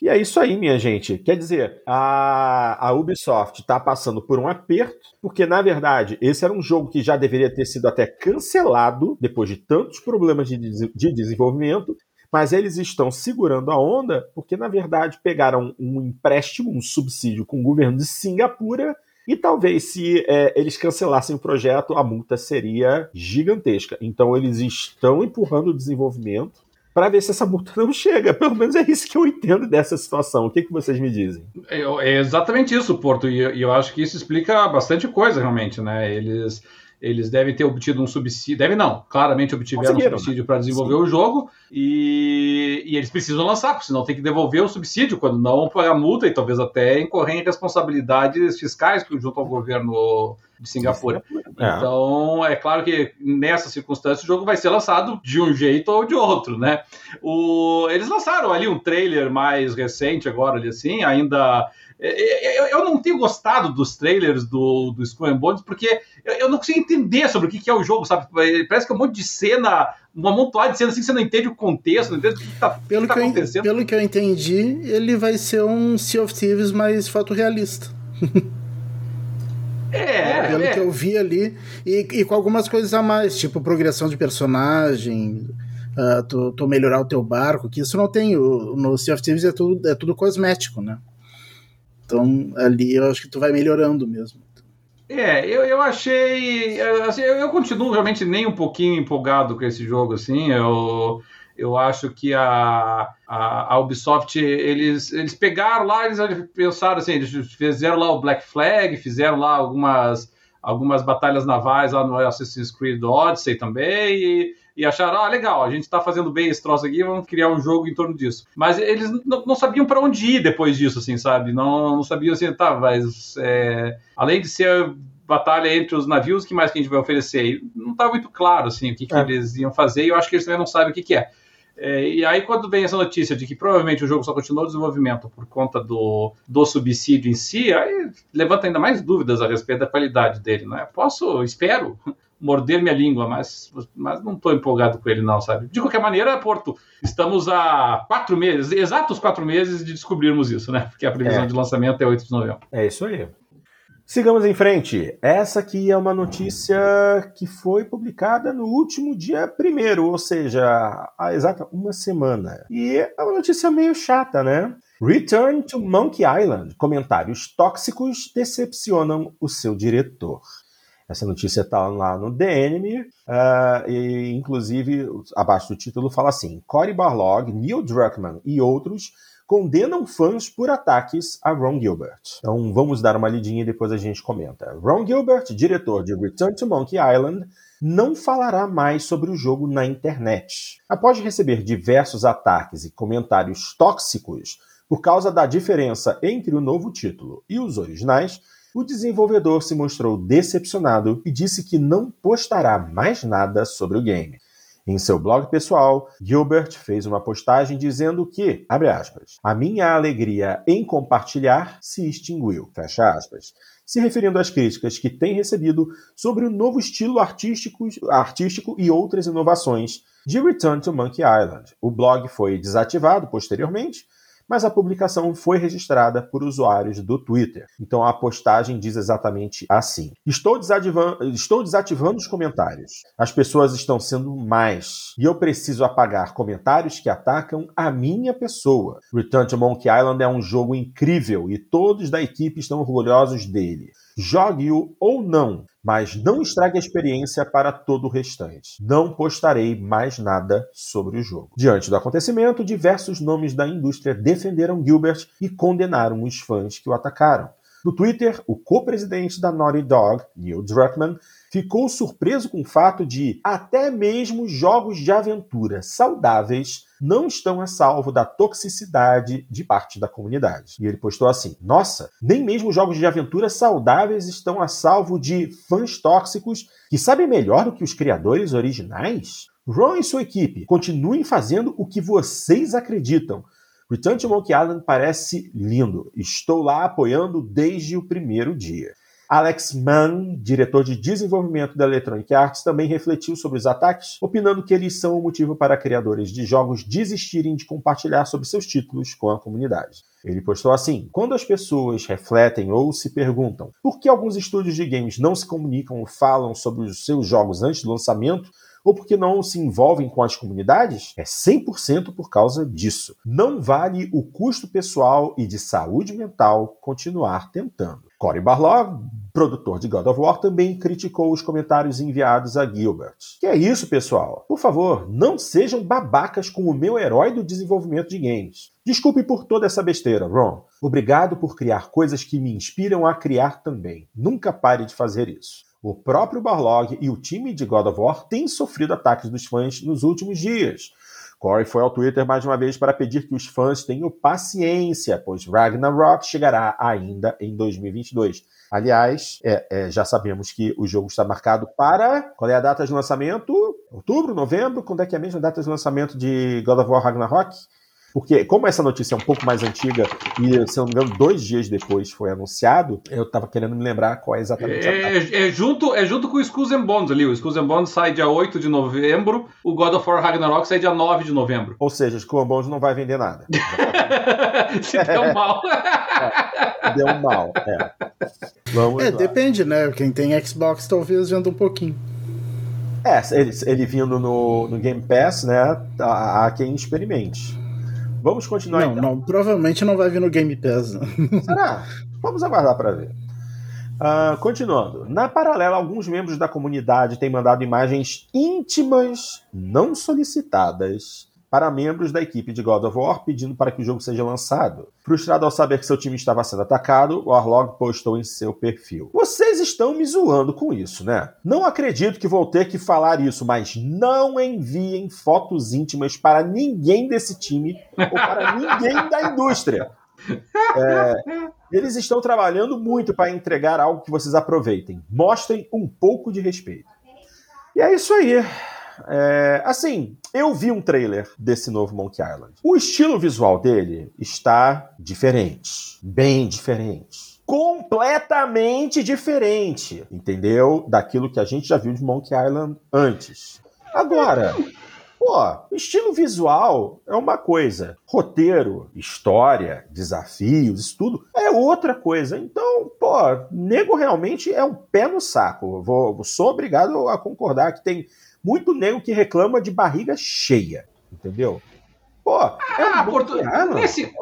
E é isso aí, minha gente. Quer dizer, a, a Ubisoft está passando por um aperto, porque na verdade esse era um jogo que já deveria ter sido até cancelado depois de tantos problemas de, de desenvolvimento mas eles estão segurando a onda porque, na verdade, pegaram um empréstimo, um subsídio com o governo de Singapura. E talvez, se é, eles cancelassem o projeto, a multa seria gigantesca. Então, eles estão empurrando o desenvolvimento para ver se essa multa não chega. Pelo menos é isso que eu entendo dessa situação. O que, que vocês me dizem? É, é exatamente isso, Porto. E eu, eu acho que isso explica bastante coisa, realmente, né? Eles eles devem ter obtido um subsídio. Devem não, claramente obtiveram um subsídio para desenvolver Sim. o jogo e, e, eles precisam lançar, porque senão tem que devolver o subsídio, quando não pagar multa e talvez até incorrer em responsabilidades fiscais junto ao governo de Singapura. É. Então, é claro que nessa circunstância o jogo vai ser lançado de um jeito ou de outro, né? O, eles lançaram ali um trailer mais recente agora, ali assim, ainda eu, não tenho gostado dos trailers do, do Skull Bones porque eu, não consigo entender sobre o que, é o jogo, sabe? Parece que é um monte de cena, um amontoado de cena assim que você não entende o contexto, não entende o que está pelo que, tá acontecendo. Eu, pelo que eu entendi, ele vai ser um Sea of Thieves mais fotorrealista. É, pelo é. que eu vi ali, e, e, com algumas coisas a mais, tipo progressão de personagem, uh, tu, tu, melhorar o teu barco, que isso não tem. O, no Sea of Thieves é tudo, é tudo cosmético, né? Então ali eu acho que tu vai melhorando mesmo. É, eu, eu achei. Assim, eu, eu, continuo realmente nem um pouquinho empolgado com esse jogo, assim. Eu, eu acho que a, a, a Ubisoft, eles, eles pegaram lá, eles pensaram assim, eles fizeram lá o Black Flag, fizeram lá algumas, algumas batalhas navais lá no Assassin's Creed Odyssey também, e e acharam, ah, legal, a gente está fazendo bem esse troço aqui, vamos criar um jogo em torno disso. Mas eles não, sabiam para onde ir depois disso, assim, sabe? Não, não sabiam assim, tá, mas é, além de ser batalha entre os navios, o que mais que a gente vai oferecer? não está muito claro, assim, o que, que é. eles iam fazer, e eu acho que eles também não sabem o que, que é. É, e aí, quando vem essa notícia de que provavelmente o jogo só continuou o desenvolvimento por conta do, do subsídio em si, aí levanta ainda mais dúvidas a respeito da qualidade dele, né? Posso, espero, morder minha língua, mas, mas não estou empolgado com ele, não, sabe? De qualquer maneira, Porto, estamos há quatro meses, exatos quatro meses de descobrirmos isso, né? Porque a previsão é. de lançamento é 8 de novembro. É isso aí. Sigamos em frente. Essa aqui é uma notícia que foi publicada no último dia primeiro, ou seja, há exata uma semana. E é uma notícia meio chata, né? Return to Monkey Island. Comentários tóxicos decepcionam o seu diretor. Essa notícia está lá no DNM, uh, e inclusive abaixo do título fala assim: Cory Barlog, Neil Druckmann e outros condenam fãs por ataques a Ron Gilbert. Então vamos dar uma lidinha e depois a gente comenta. Ron Gilbert, diretor de Return to Monkey Island, não falará mais sobre o jogo na internet. Após receber diversos ataques e comentários tóxicos por causa da diferença entre o novo título e os originais, o desenvolvedor se mostrou decepcionado e disse que não postará mais nada sobre o game. Em seu blog pessoal, Gilbert fez uma postagem dizendo que, abre aspas, a minha alegria em compartilhar se extinguiu, fecha aspas, se referindo às críticas que tem recebido sobre o novo estilo artístico, artístico e outras inovações de Return to Monkey Island. O blog foi desativado posteriormente, mas a publicação foi registrada por usuários do Twitter. Então a postagem diz exatamente assim: Estou, estou desativando os comentários. As pessoas estão sendo mais. E eu preciso apagar comentários que atacam a minha pessoa. Return to Monkey Island é um jogo incrível e todos da equipe estão orgulhosos dele. Jogue-o ou não, mas não estrague a experiência para todo o restante. Não postarei mais nada sobre o jogo. Diante do acontecimento, diversos nomes da indústria defenderam Gilbert e condenaram os fãs que o atacaram. No Twitter, o co-presidente da Naughty Dog, Neil Druckmann, ficou surpreso com o fato de até mesmo jogos de aventura saudáveis não estão a salvo da toxicidade de parte da comunidade. E ele postou assim: Nossa, nem mesmo jogos de aventura saudáveis estão a salvo de fãs tóxicos que sabem melhor do que os criadores originais? Ron e sua equipe continuem fazendo o que vocês acreditam. Return to Monkey Island parece lindo. Estou lá apoiando desde o primeiro dia. Alex Mann, diretor de desenvolvimento da Electronic Arts, também refletiu sobre os ataques, opinando que eles são o motivo para criadores de jogos desistirem de compartilhar sobre seus títulos com a comunidade. Ele postou assim: Quando as pessoas refletem ou se perguntam por que alguns estúdios de games não se comunicam ou falam sobre os seus jogos antes do lançamento, ou porque não se envolvem com as comunidades? É 100% por causa disso. Não vale o custo pessoal e de saúde mental continuar tentando. Cory Barlog, produtor de God of War, também criticou os comentários enviados a Gilbert. Que é isso, pessoal? Por favor, não sejam babacas com o meu herói do desenvolvimento de games. Desculpe por toda essa besteira, Ron. Obrigado por criar coisas que me inspiram a criar também. Nunca pare de fazer isso. o próprio Barlog e o time de God of War têm sofrido ataques dos fãs nos últimos dias. Corey foi ao Twitter mais uma vez para pedir que os fãs tenham paciência, pois Ragnarok chegará ainda em 2022. Aliás, é, é, já sabemos que o jogo está marcado para. Qual é a data de lançamento? Outubro, novembro? Quando é que é a mesma data de lançamento de God of War Ragnarok? Porque, como essa notícia é um pouco mais antiga e, se não me engano, dois dias depois foi anunciado, eu tava querendo me lembrar qual é exatamente é, a data. É, junto, é junto com o Skulls and Bones ali. O Skulls and Bones sai dia 8 de novembro, o God of War Ragnarok sai dia 9 de novembro. Ou seja, o Skulls and Bones não vai vender nada. se deu mal. é, deu mal, é. Vamos é, lá. depende, né? Quem tem Xbox talvez venda um pouquinho. É, ele, ele vindo no, no Game Pass, né? Há, há quem experimente. Vamos continuar não, então. Não, provavelmente não vai vir no Game Pass. Será? Vamos aguardar para ver. Uh, continuando. Na paralela, alguns membros da comunidade têm mandado imagens íntimas, não solicitadas, para membros da equipe de God of War pedindo para que o jogo seja lançado. Frustrado ao saber que seu time estava sendo atacado, o Arlog postou em seu perfil: Vocês estão me zoando com isso, né? Não acredito que vou ter que falar isso, mas não enviem fotos íntimas para ninguém desse time ou para ninguém da indústria. É, eles estão trabalhando muito para entregar algo que vocês aproveitem. Mostrem um pouco de respeito. E é isso aí. É, assim, eu vi um trailer desse novo Monkey Island. O estilo visual dele está diferente. Bem diferente completamente diferente, entendeu? Daquilo que a gente já viu de Monkey Island antes. Agora, pô, estilo visual é uma coisa, roteiro, história, desafios, isso tudo é outra coisa. Então, pô, nego realmente é um pé no saco. Vou, sou obrigado a concordar que tem muito nego que reclama de barriga cheia, entendeu? Pô, é ah, um Porto... Nesse...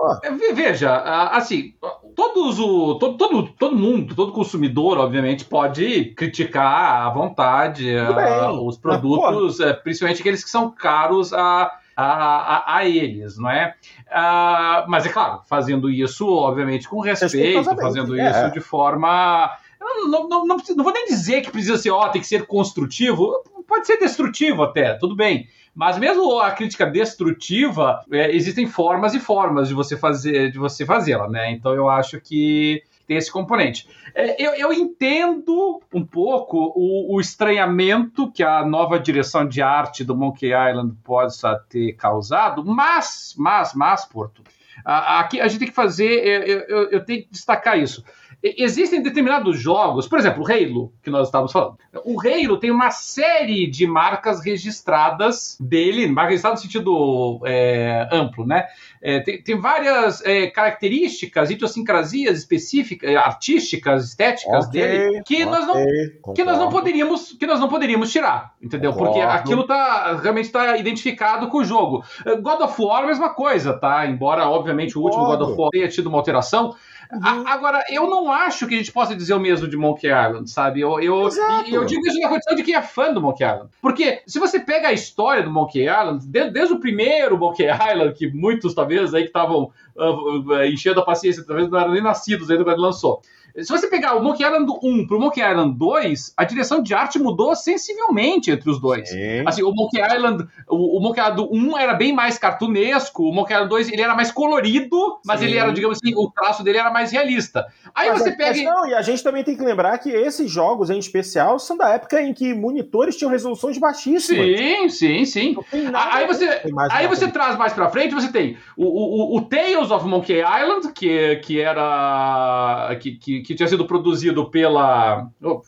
Veja, assim, todos o, todo, todo, todo mundo, todo consumidor, obviamente, pode criticar à vontade uh, os produtos, mas, uh, principalmente aqueles que são caros a, a, a, a eles, não é? Uh, mas é claro, fazendo isso, obviamente, com respeito, fazendo é. isso de forma. Não, não, não, não, não vou nem dizer que precisa ser, ó, tem que ser construtivo, pode ser destrutivo até, tudo bem. Mas mesmo a crítica destrutiva, é, existem formas e formas de você fazer, de você fazê-la, né? Então eu acho que tem esse componente. É, eu, eu, entendo um pouco o, o, estranhamento que a nova direção de arte do Monkey Island possa ter causado, mas, mas, mas, Porto, aqui a gente tem que fazer, eu, eu, eu tenho que destacar isso. Existem determinados jogos, por exemplo, o Halo, que nós estávamos falando. O Halo tem uma série de marcas registradas dele, marcas registradas no sentido é, amplo, né? É, tem, tem, várias é, características, idiosincrasias específicas, artísticas, estéticas okay, dele, que, okay, nós não, que nós não poderíamos que nós não poderíamos tirar, entendeu? Concordo. Porque aquilo tá realmente está identificado com o jogo. God of War, a mesma coisa, tá? Embora, obviamente, o último God of War tenha tido uma alteração, Uhum. agora, eu não acho que a gente possa dizer o mesmo de Monkey Island, sabe? Eu, eu, eu digo isso na condição de quem é fã do Monkey Island. Porque se você pega a história do Monkey Island, desde, desde o primeiro Monkey Island, que muitos talvez aí que estavam uh, enchendo a paciência, talvez não eram nem nascidos ainda quando lançou. Se você pegar o Monkey Island 1 pro Monkey Island 2, a direção de arte mudou sensivelmente entre os dois. Sim. Assim, o Monkey Island, o, o, Monkey Island 1 era bem mais cartunesco, o Monkey Island 2 ele era mais colorido, mas Sim. ele era, digamos assim, o traço dele era mais realista. Aí mas você pega. Não, e a gente também tem que lembrar que esses jogos em especial são da época em que monitores tinham resoluções baixíssimas. Sim, sim, sim. Aí você, aí você traz mais pra frente, você tem o, o, o Tales of Monkey Island, que, que era. que, que que, tinha sido produzido pela. Oh,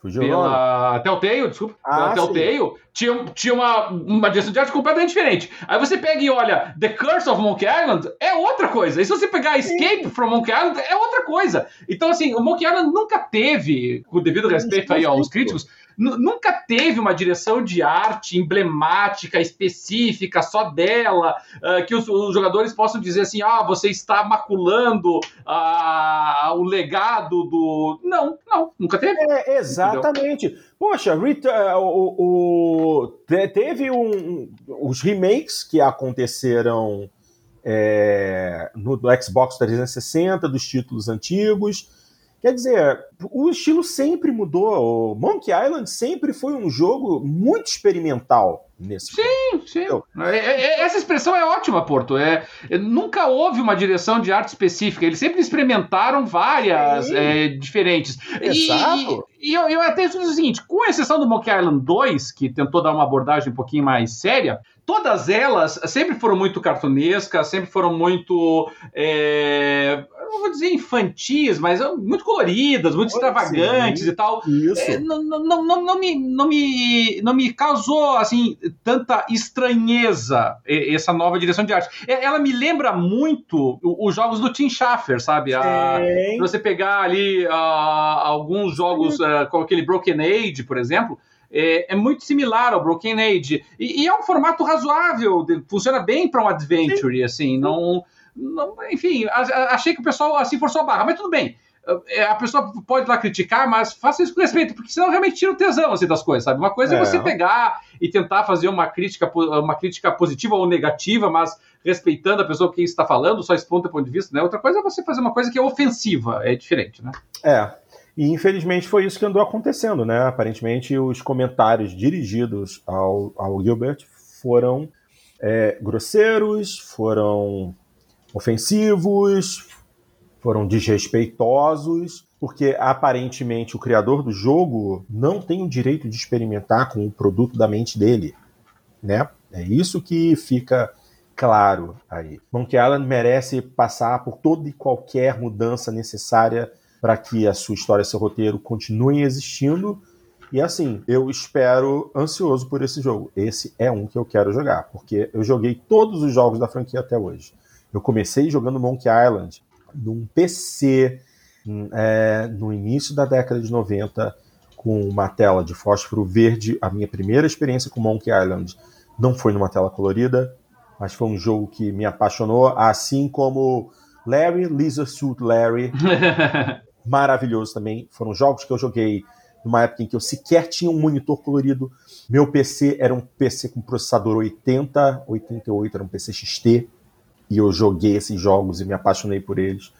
fugiu pela Telltale, desculpa. Ah, pela Telltale, tinha, tinha uma, uma direção de arte completamente diferente. Aí você pega e olha The Curse of Monkey Island, é outra coisa. E se você pegar Escape sim. from Monkey Island, é outra coisa. Então, assim, o Monkey Island nunca teve, com devido respeito aí aos críticos, nunca teve uma direção de arte emblemática, específica, só dela, uh, que os, os, jogadores possam dizer assim: ah, você está maculando uh, o legado do. Não, não, nunca teve. É, exatamente. Entendeu? Poxa, uh, o, o, teve um, os remakes que aconteceram é, no Xbox 360 dos títulos antigos Quer dizer, o estilo sempre mudou. O Monkey Island sempre foi um jogo muito experimental nesse Sim, ponto. sim. É, é, é, essa expressão é ótima, Porto. É, nunca houve uma direção de arte específica. Eles sempre experimentaram várias é, diferentes. Exato. E, e eu, eu até digo o seguinte: com exceção do Monkey Island 2, que tentou dar uma abordagem um pouquinho mais séria, todas elas sempre foram muito cartunescas, sempre foram muito. É, não vou dizer infantis, mas muito coloridas, muito extravagantes e tal. Isso. É, não, não, não, não, me, não, me, não me causou assim tanta estranheza essa nova direção de arte. É, ela me lembra muito os jogos do Tim Schafer, sabe? A, você pegar ali a, alguns jogos uh, como aquele Broken Age, por exemplo, é, é, muito similar ao Broken Age. E, e é um formato razoável, funciona bem para um adventure, Sim. assim, não, não. enfim, achei que o pessoal assim forçou a barra, mas tudo bem. É, a pessoa pode lá criticar, mas faça isso com respeito, porque senão realmente tira o tesão assim, das coisas, sabe? Uma coisa é. é. você pegar e tentar fazer uma crítica, uma crítica positiva ou negativa, mas respeitando a pessoa que está falando, só expondo o ponto de vista, né? Outra coisa é você fazer uma coisa que é ofensiva, é diferente, né? É. E infelizmente foi isso que andou acontecendo, né? Aparentemente os comentários dirigidos ao, ao Gilbert foram é, grosseiros, foram ofensivos, foram desrespeitosos, porque aparentemente o criador do jogo não tem o direito de experimentar com o produto da mente dele, né? É isso que fica claro aí. Monkey Island merece passar por toda e qualquer mudança necessária para que a sua história seu roteiro continuem existindo. E assim, eu espero ansioso por esse jogo. Esse é um que eu quero jogar, porque eu joguei todos os jogos da franquia até hoje. Eu comecei jogando Monkey Island num PC é, no início da década de 90 com uma tela de fósforo verde. A minha primeira experiência com Monkey Island não foi numa tela colorida, mas foi um jogo que me apaixonou, assim como Larry, Lisa Suit Larry. Maravilhoso também. Foram jogos que eu joguei numa época em que eu sequer tinha um monitor colorido. Meu PC era um PC com processador 80, 88, era um PC XT e eu joguei esses jogos e me apaixonei por eles.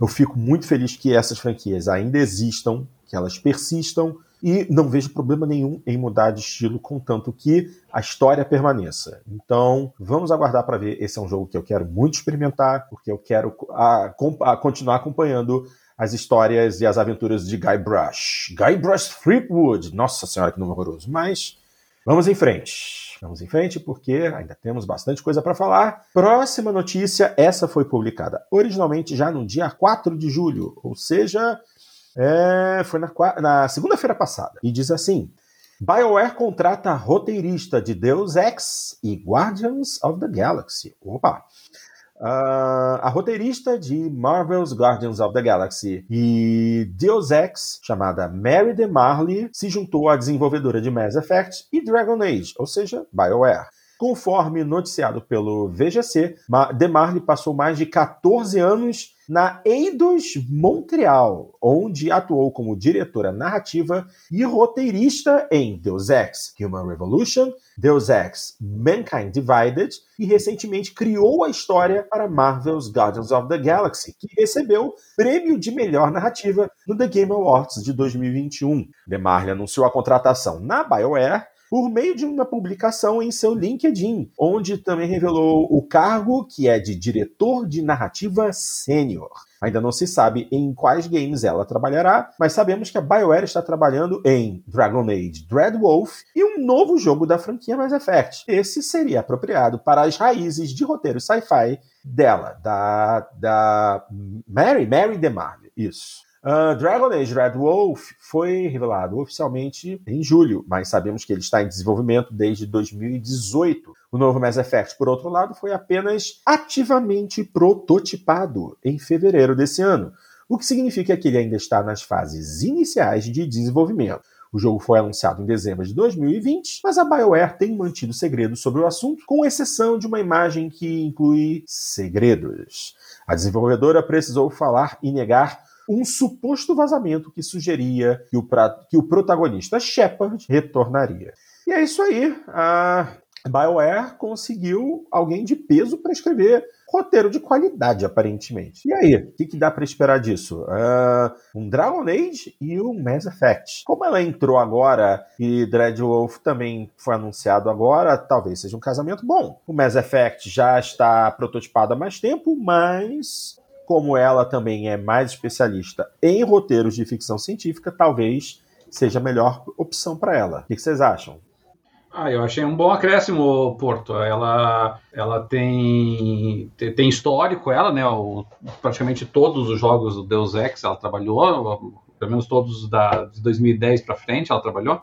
Eu fico muito feliz que essas franquias ainda existam, que elas persistam e não vejo problema nenhum em mudar de estilo, contanto que a história permaneça. Então, vamos aguardar para ver. Esse é um jogo que eu quero muito experimentar, porque eu quero a, a, continuar acompanhando as histórias e as aventuras de Guy Brush. Guy Brush Threepwood. Nossa senhora, que nome horroroso. Mas vamos em frente. Vamos em frente porque ainda temos bastante coisa para falar. Próxima notícia, essa foi publicada originalmente já no dia 4 de julho, ou seja, é, foi na, na segunda-feira passada. E diz assim: BioWare contrata roteirista de Deus Ex e Guardians of the Galaxy. Opa! Uh, a roteirista de Marvel's Guardians of the Galaxy e Deus Ex, chamada Mary DeMarley, se juntou à desenvolvedora de Mass Effect e Dragon Age, ou seja, BioWare. Conforme noticiado pelo VGC, DeMarley passou mais de 14 anos na Eidos Montreal, onde atuou como diretora narrativa e roteirista em Deus Ex Human Revolution, Deus Ex Mankind Divided e recentemente criou a história para Marvel's Guardians of the Galaxy, que recebeu prêmio de melhor narrativa no The Game Awards de 2021. DeMarle anunciou a contratação na BioWare por meio de uma publicação em seu LinkedIn, onde também revelou o cargo que é de diretor de narrativa sênior. Ainda não se sabe em quais games ela trabalhará, mas sabemos que a BioWare está trabalhando em Dragon Age Dreadwolf e um novo jogo da franquia Mass Effect. Esse seria apropriado para as raízes de roteiro sci-fi dela, da, da Mary, Mary DeMarle. Isso. Uh, Dragon Age Red Wolf foi revelado oficialmente em julho, mas sabemos que ele está em desenvolvimento desde 2018. O novo Mass Effect, por outro lado, foi apenas ativamente prototipado em fevereiro desse ano, o que significa que ele ainda está nas fases iniciais de desenvolvimento. O jogo foi anunciado em dezembro de 2020, mas a BioWare tem mantido segredo sobre o assunto, com exceção de uma imagem que inclui segredos. A desenvolvedora precisou falar e negar um suposto vazamento que sugeria que o, pra, que o protagonista Shepard retornaria. E é isso aí. A, BioWare conseguiu alguém de peso para escrever roteiro de qualidade, aparentemente. E aí, o que, que dá para esperar disso? Uh, um Dragon Age e um Mass Effect. Como ela entrou agora e Dreadwolf também foi anunciado agora, talvez seja um casamento bom. O Mass Effect já está prototipado há mais tempo, mas como ela também é mais especialista em roteiros de ficção científica, talvez seja a melhor opção para ela. O que vocês acham? Ah, eu achei um bom acréscimo, Porto. Ela, ela tem, tem histórico, ela, né? O, praticamente todos os jogos do Deus Ex ela trabalhou, pelo menos todos da, de 2010 para frente ela trabalhou.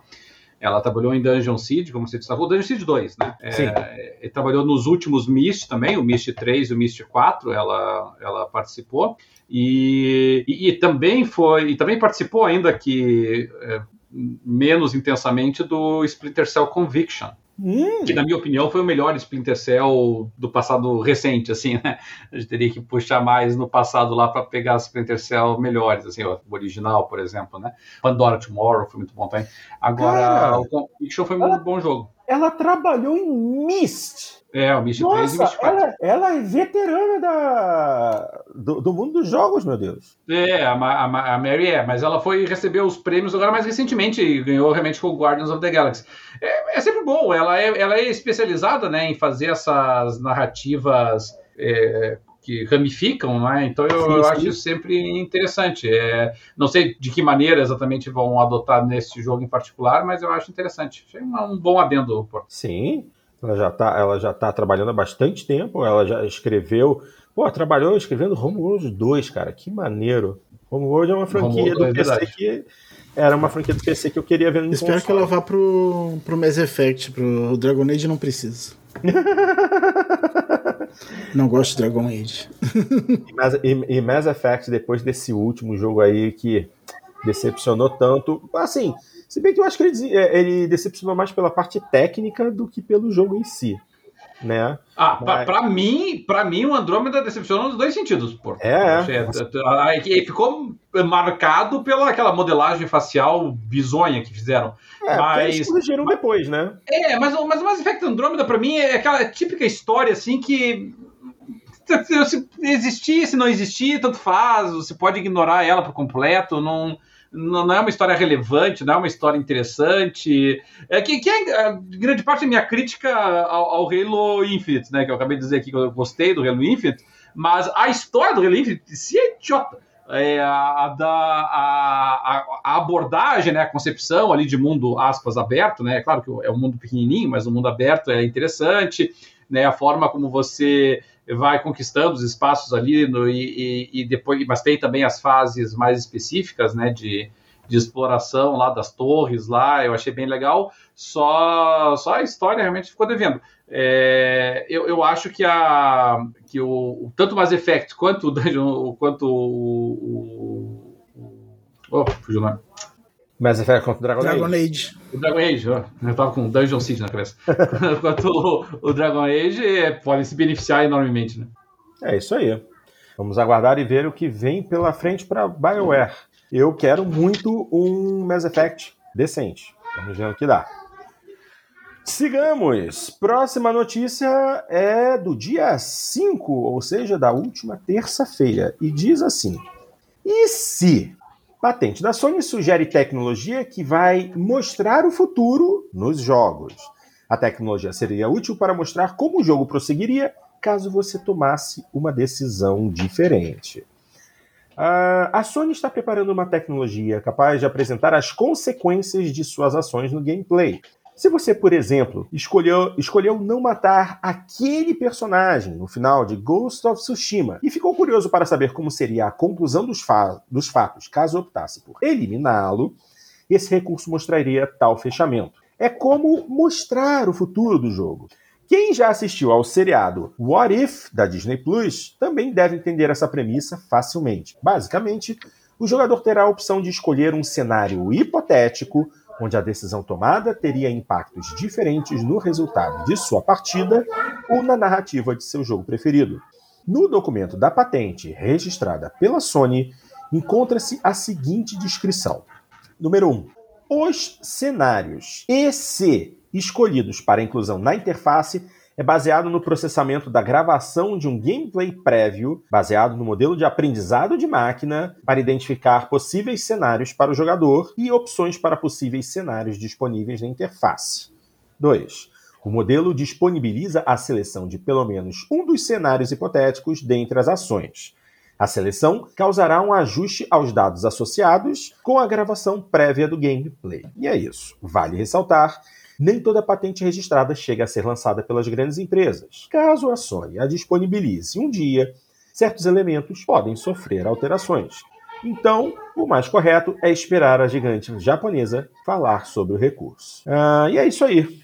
Ela trabalhou em Dungeon Siege, como você destacou, Dungeon Siege 2, né? É, Sim. É, trabalhou nos últimos Myst também, o Myst 3 e o Myst 4, ela, ela participou. E, e, e, também foi, e também participou ainda que é, menos intensamente do Splinter Cell Conviction. Hum. Que, na minha opinião, foi o melhor Splinter Cell do passado recente, assim, né? A gente teria que puxar mais no passado lá para pegar Splinter Cell melhores, assim, o original, por exemplo, né? Pandora Tomorrow foi muito bom também. Agora, Cara, o Conviction foi um bom jogo. Ela trabalhou em Myst. É, o Myst Nossa, 3 e o Myst 4. Ela, ela é veterana da, do, do, mundo dos jogos, meu Deus. É, a, a, a, Mary é, mas ela foi receber os prêmios agora mais recentemente e ganhou realmente com o Guardians of the Galaxy. É, é sempre bom, ela é, ela é especializada né, em fazer essas narrativas é, que ramificam, né? Então eu, sim, eu acho isso sempre interessante. É, não sei de que maneira exatamente vão adotar nesse jogo em particular, mas eu acho interessante. Achei um, um bom adendo. Sim, ela já está ela já tá trabalhando há bastante tempo, ela já escreveu. Pô, trabalhou escrevendo Homeworld 2, cara, que maneiro. Homeworld é uma franquia do é PC que. Era uma franquia do PC que eu queria ver no Espero console. que ela vá pro, pro Mass Effect, pro Dragon Age não precisa. não gosto de Dragon Age. e, Mass, e, e Mass Effect, depois desse último jogo aí que decepcionou tanto. Assim, se bem que eu acho que ele, é, ele decepcionou mais pela parte técnica do que pelo jogo em si. Né? Ah, Mas... pra, mim, para mim, o Andrômeda decepcionou nos dois sentidos. Pô. É. Ele ficou marcado pela aquela modelagem facial bizonha que fizeram. É, mas eles corrigiram depois, né? É, mas, mas o Mass Effect Andrômeda, para mim, é aquela típica história assim que se existir, se não existir, tanto faz, você pode ignorar ela por completo, não não é uma história relevante, não é uma história interessante. É, que, que é grande parte da minha crítica ao, ao Halo Infinite, né? Que eu acabei de dizer aqui que eu gostei do Halo Infinite, mas a história do Halo Infinite se é idiota. É, a, da, a, a, abordagem, né, a concepção ali de mundo, aspas, aberto, né, é claro que é um mundo pequenininho, mas o mundo aberto é interessante, né, a forma como você vai conquistando os espaços ali no, e, e, depois, mas tem também as fases mais específicas, né, de, de exploração lá das torres lá, eu achei bem legal, só, só a história realmente ficou devendo. É, eu, eu acho que, a, que o, tanto o Mass Effect quanto o quanto o, o, o oh, fugiu o nome. Mass Effect contra Dragon, Dragon Age. Age. O Dragon Age, ó. Eu tava com Dungeon Siege na cabeça. Enquanto o, o, Dragon Age é, podem se beneficiar enormemente, né? É isso aí. Vamos aguardar e ver o que vem pela frente para BioWare. Eu quero muito um Mass Effect decente. Vamos ver o que dá. Sigamos. Próxima notícia é do dia 5, ou seja, da última terça-feira. E diz assim: E se Patente da Sony sugere tecnologia que vai mostrar o futuro nos jogos. A tecnologia seria útil para mostrar como o jogo prosseguiria caso você tomasse uma decisão diferente. Uh, a Sony está preparando uma tecnologia capaz de apresentar as consequências de suas ações no gameplay, se você, por exemplo, escolheu, escolheu não matar aquele personagem no final de Ghost of Tsushima e ficou curioso para saber como seria a conclusão dos, fa dos fatos caso optasse por eliminá-lo, esse recurso mostraria tal fechamento. É como mostrar o futuro do jogo. Quem já assistiu ao seriado What If da Disney Plus também deve entender essa premissa facilmente. Basicamente, o jogador terá a opção de escolher um cenário hipotético onde a decisão tomada teria impactos diferentes no resultado de sua partida ou na narrativa de seu jogo preferido. No documento da patente registrada pela Sony, encontra-se a seguinte descrição: Número 1. Um, os cenários. E se escolhidos para inclusão na interface é baseado no processamento da gravação de um gameplay prévio, baseado no modelo de aprendizado de máquina, para identificar possíveis cenários para o jogador e opções para possíveis cenários disponíveis na interface. 2. O modelo disponibiliza a seleção de pelo menos um dos cenários hipotéticos dentre as ações. A seleção causará um ajuste aos dados associados com a gravação prévia do gameplay. E é isso. Vale ressaltar nem toda patente registrada chega a ser lançada pelas grandes empresas. Caso a Sony a disponibilize um dia, certos elementos podem sofrer alterações. Então, o mais correto é esperar a gigante japonesa falar sobre o recurso. Ah, e é isso aí.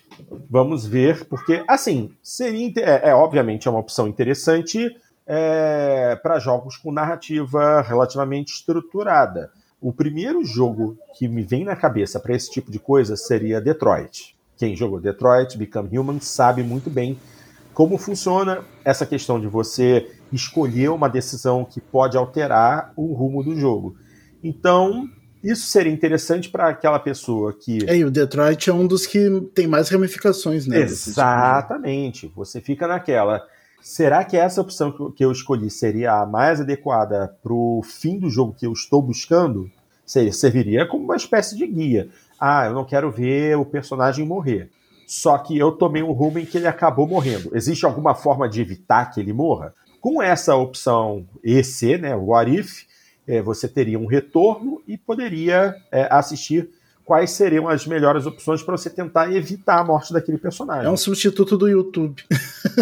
Vamos ver, porque, assim, seria. É, é obviamente é uma opção interessante é, para jogos com narrativa relativamente estruturada. O primeiro jogo que me vem na cabeça para esse tipo de coisa seria Detroit. Quem jogou Detroit, Become Human, sabe muito bem como funciona essa questão de você escolher uma decisão que pode alterar o rumo do jogo. Então, isso seria interessante para aquela pessoa que. É, e o Detroit é um dos que tem mais ramificações, né? Exatamente. Você fica naquela. Será que essa opção que eu escolhi seria a mais adequada para o fim do jogo que eu estou buscando? Serviria como uma espécie de guia ah, eu não quero ver o personagem morrer. Só que eu tomei um rumo em que ele acabou morrendo. Existe alguma forma de evitar que ele morra? Com essa opção EC, né, o What If, é, você teria um retorno e poderia é, assistir quais seriam as melhores opções para você tentar evitar a morte daquele personagem. É um substituto do YouTube.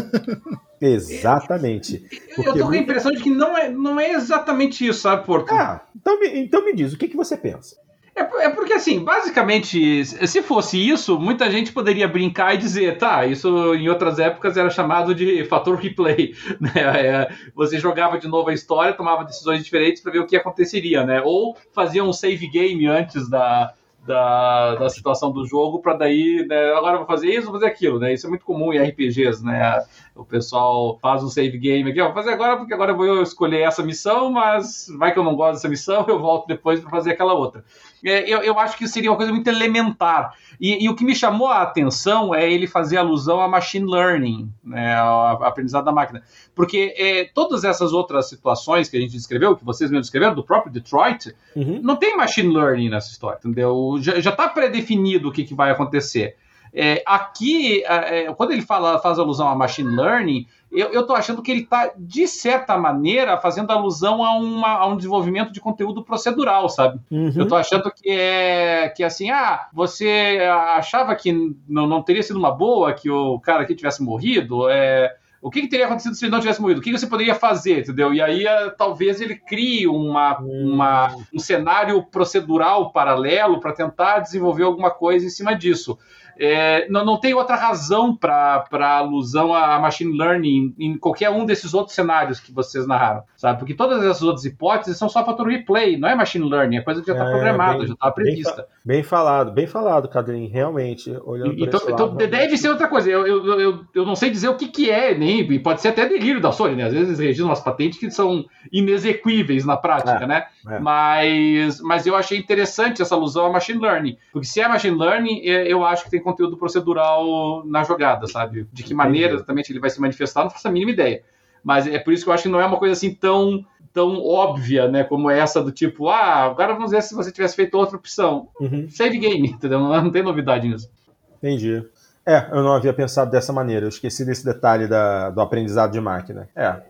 Exatamente. eu tô com a impressão de que não é, não é exatamente isso, sabe, Porto? Ah, então me, então me diz, o que, que você pensa? É, é, porque, assim, basicamente, se fosse isso, muita gente poderia brincar e dizer, tá, isso em outras épocas era chamado de fator replay. Né? É, você jogava de novo a história, tomava decisões diferentes para ver o que aconteceria, né? Ou fazia um save game antes da, da, da situação do jogo para daí, né, agora vou fazer isso, vou fazer aquilo, né? Isso é muito comum em RPGs, né? O pessoal faz um save game aqui, ó, vou fazer agora porque agora eu vou escolher essa missão, mas vai que eu não gosto dessa missão, eu volto depois para fazer aquela outra. É, eu, eu acho que seria uma coisa muito elementar. E, e, o que me chamou a atenção é ele fazer alusão a machine learning, né, a, aprendizado da máquina. Porque é, todas essas outras situações que a gente descreveu, que vocês mesmos descreveram, do próprio Detroit, uhum. não tem machine learning nessa história, entendeu? Já está predefinido o que, que vai acontecer. É, aqui, é, quando ele fala, faz alusão a machine learning, eu estou achando que ele está, de certa maneira, fazendo alusão a, uma, a um desenvolvimento de conteúdo procedural, sabe? Uhum. Eu estou achando que é que assim, ah, você achava que não, não teria sido uma boa que o cara aqui tivesse morrido? É, o que, que, teria acontecido se ele não tivesse morrido? O que, que você poderia fazer, entendeu? E aí eh, talvez ele crie uma, uma, um cenário procedural paralelo para tentar desenvolver alguma coisa em cima disso. É, não, não tem outra razão para alusão a machine learning em, em, qualquer um desses outros cenários que vocês narraram, sabe? Porque todas essas outras hipóteses são só fator replay, não é machine learning, é coisa que já está é, programada, já está prevista. Bem, bem, falado, bem falado, Cadrin, realmente. Olhando então, então deve ser outra coisa. Eu, eu, eu, eu, não sei dizer o que, que é, nem pode ser até delírio da Sony, né? Às vezes eles registram umas patentes que são inexequíveis na prática, é, né? É. Mas, mas eu achei interessante essa alusão a machine learning, porque se é machine learning, é, eu acho que tem conteúdo procedural na jogada, sabe? De que maneira exatamente ele vai se manifestar, não faço a mínima ideia. Mas é por isso que eu acho que não é uma coisa assim tão tão óbvia, né, como essa do tipo, ah, agora vamos ver se você tivesse feito outra opção. Uhum. Save game, entendeu? Não, não tem novidade nisso. Entendi. É, eu não havia pensado dessa maneira. Eu esqueci desse detalhe da, do aprendizado de máquina. É.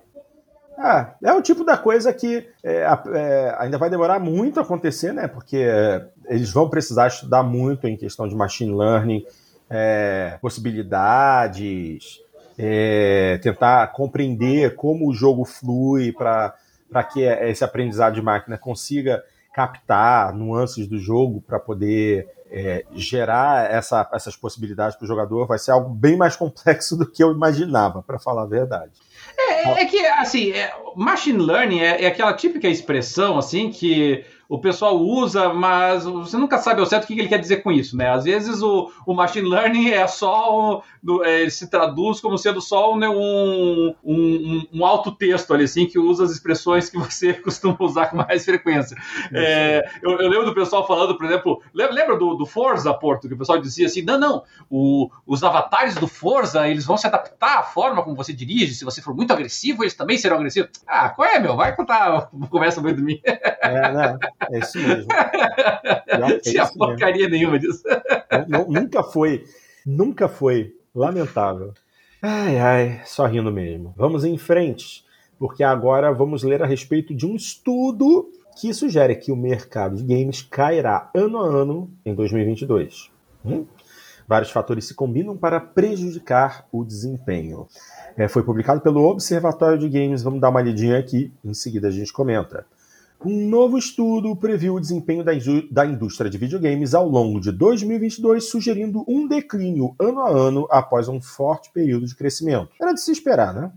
É, é um tipo da coisa que é, é, ainda vai demorar muito a acontecer, né? Porque é, eles vão precisar estudar muito em questão de machine learning, é, possibilidades, é, tentar compreender como o jogo flui para que esse aprendizado de máquina consiga captar nuances do jogo para poder é, gerar essa, essas possibilidades para o jogador vai ser algo bem mais complexo do que eu imaginava, para falar a verdade. É, é que, assim, é, machine learning é, é, aquela típica expressão, assim, que o pessoal usa, mas você nunca sabe ao certo o que ele quer dizer com isso, né? Às vezes o, o machine learning é só é, ele se traduz como sendo só né, um, um, um alto texto ali, assim, que usa as expressões que você costuma usar com mais frequência. É, eu, eu, lembro do pessoal falando, por exemplo, lembra do, do Forza, Porto, que o pessoal dizia assim, não, não, o, os avatares do Forza, eles vão se adaptar à forma como você dirige, se você for muito agressivo, eles também serão agressivos. Ah, qual é, meu? Vai contar conversa meio de mim. É, né? É isso mesmo. Não tinha porcaria mesmo. nenhuma disso. Não, nunca foi, nunca foi. Lamentável. Ai, ai, só rindo mesmo. Vamos em frente, porque agora vamos ler a respeito de um estudo que sugere que o mercado de games cairá ano a ano em 2022. Hum? Vários fatores se combinam para prejudicar o desempenho. É, foi publicado pelo Observatório de Games. Vamos dar uma lidinha aqui, em seguida a gente comenta. Um novo estudo previu o desempenho da, indústria de videogames ao longo de 2022, sugerindo um declínio ano a ano após um forte período de crescimento. Era de se esperar, né?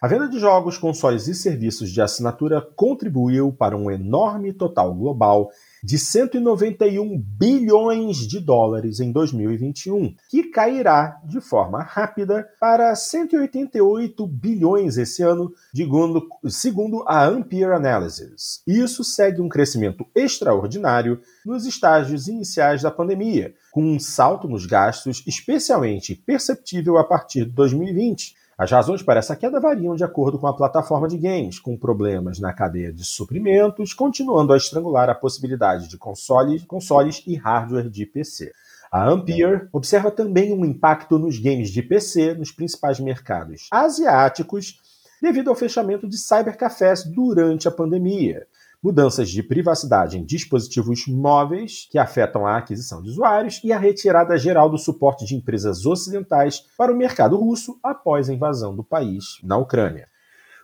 A venda de jogos, consoles e serviços de assinatura contribuiu para um enorme total global de 191 bilhões de dólares em 2021, que cairá de forma rápida para 188 bilhões esse ano, segundo, segundo a Ampere Analysis. Isso segue um crescimento extraordinário nos estágios iniciais da pandemia, com um salto nos gastos especialmente perceptível a partir de 2020 as razões para essa queda variam de acordo com a plataforma de games, com problemas na cadeia de suprimentos, continuando a estrangular a possibilidade de consoles, consoles e hardware de PC. A Ampere observa também um impacto nos games de PC nos principais mercados asiáticos devido ao fechamento de cybercafés durante a pandemia mudanças de privacidade em dispositivos móveis que afetam a aquisição de usuários e a retirada geral do suporte de empresas ocidentais para o mercado russo após a invasão do país na Ucrânia.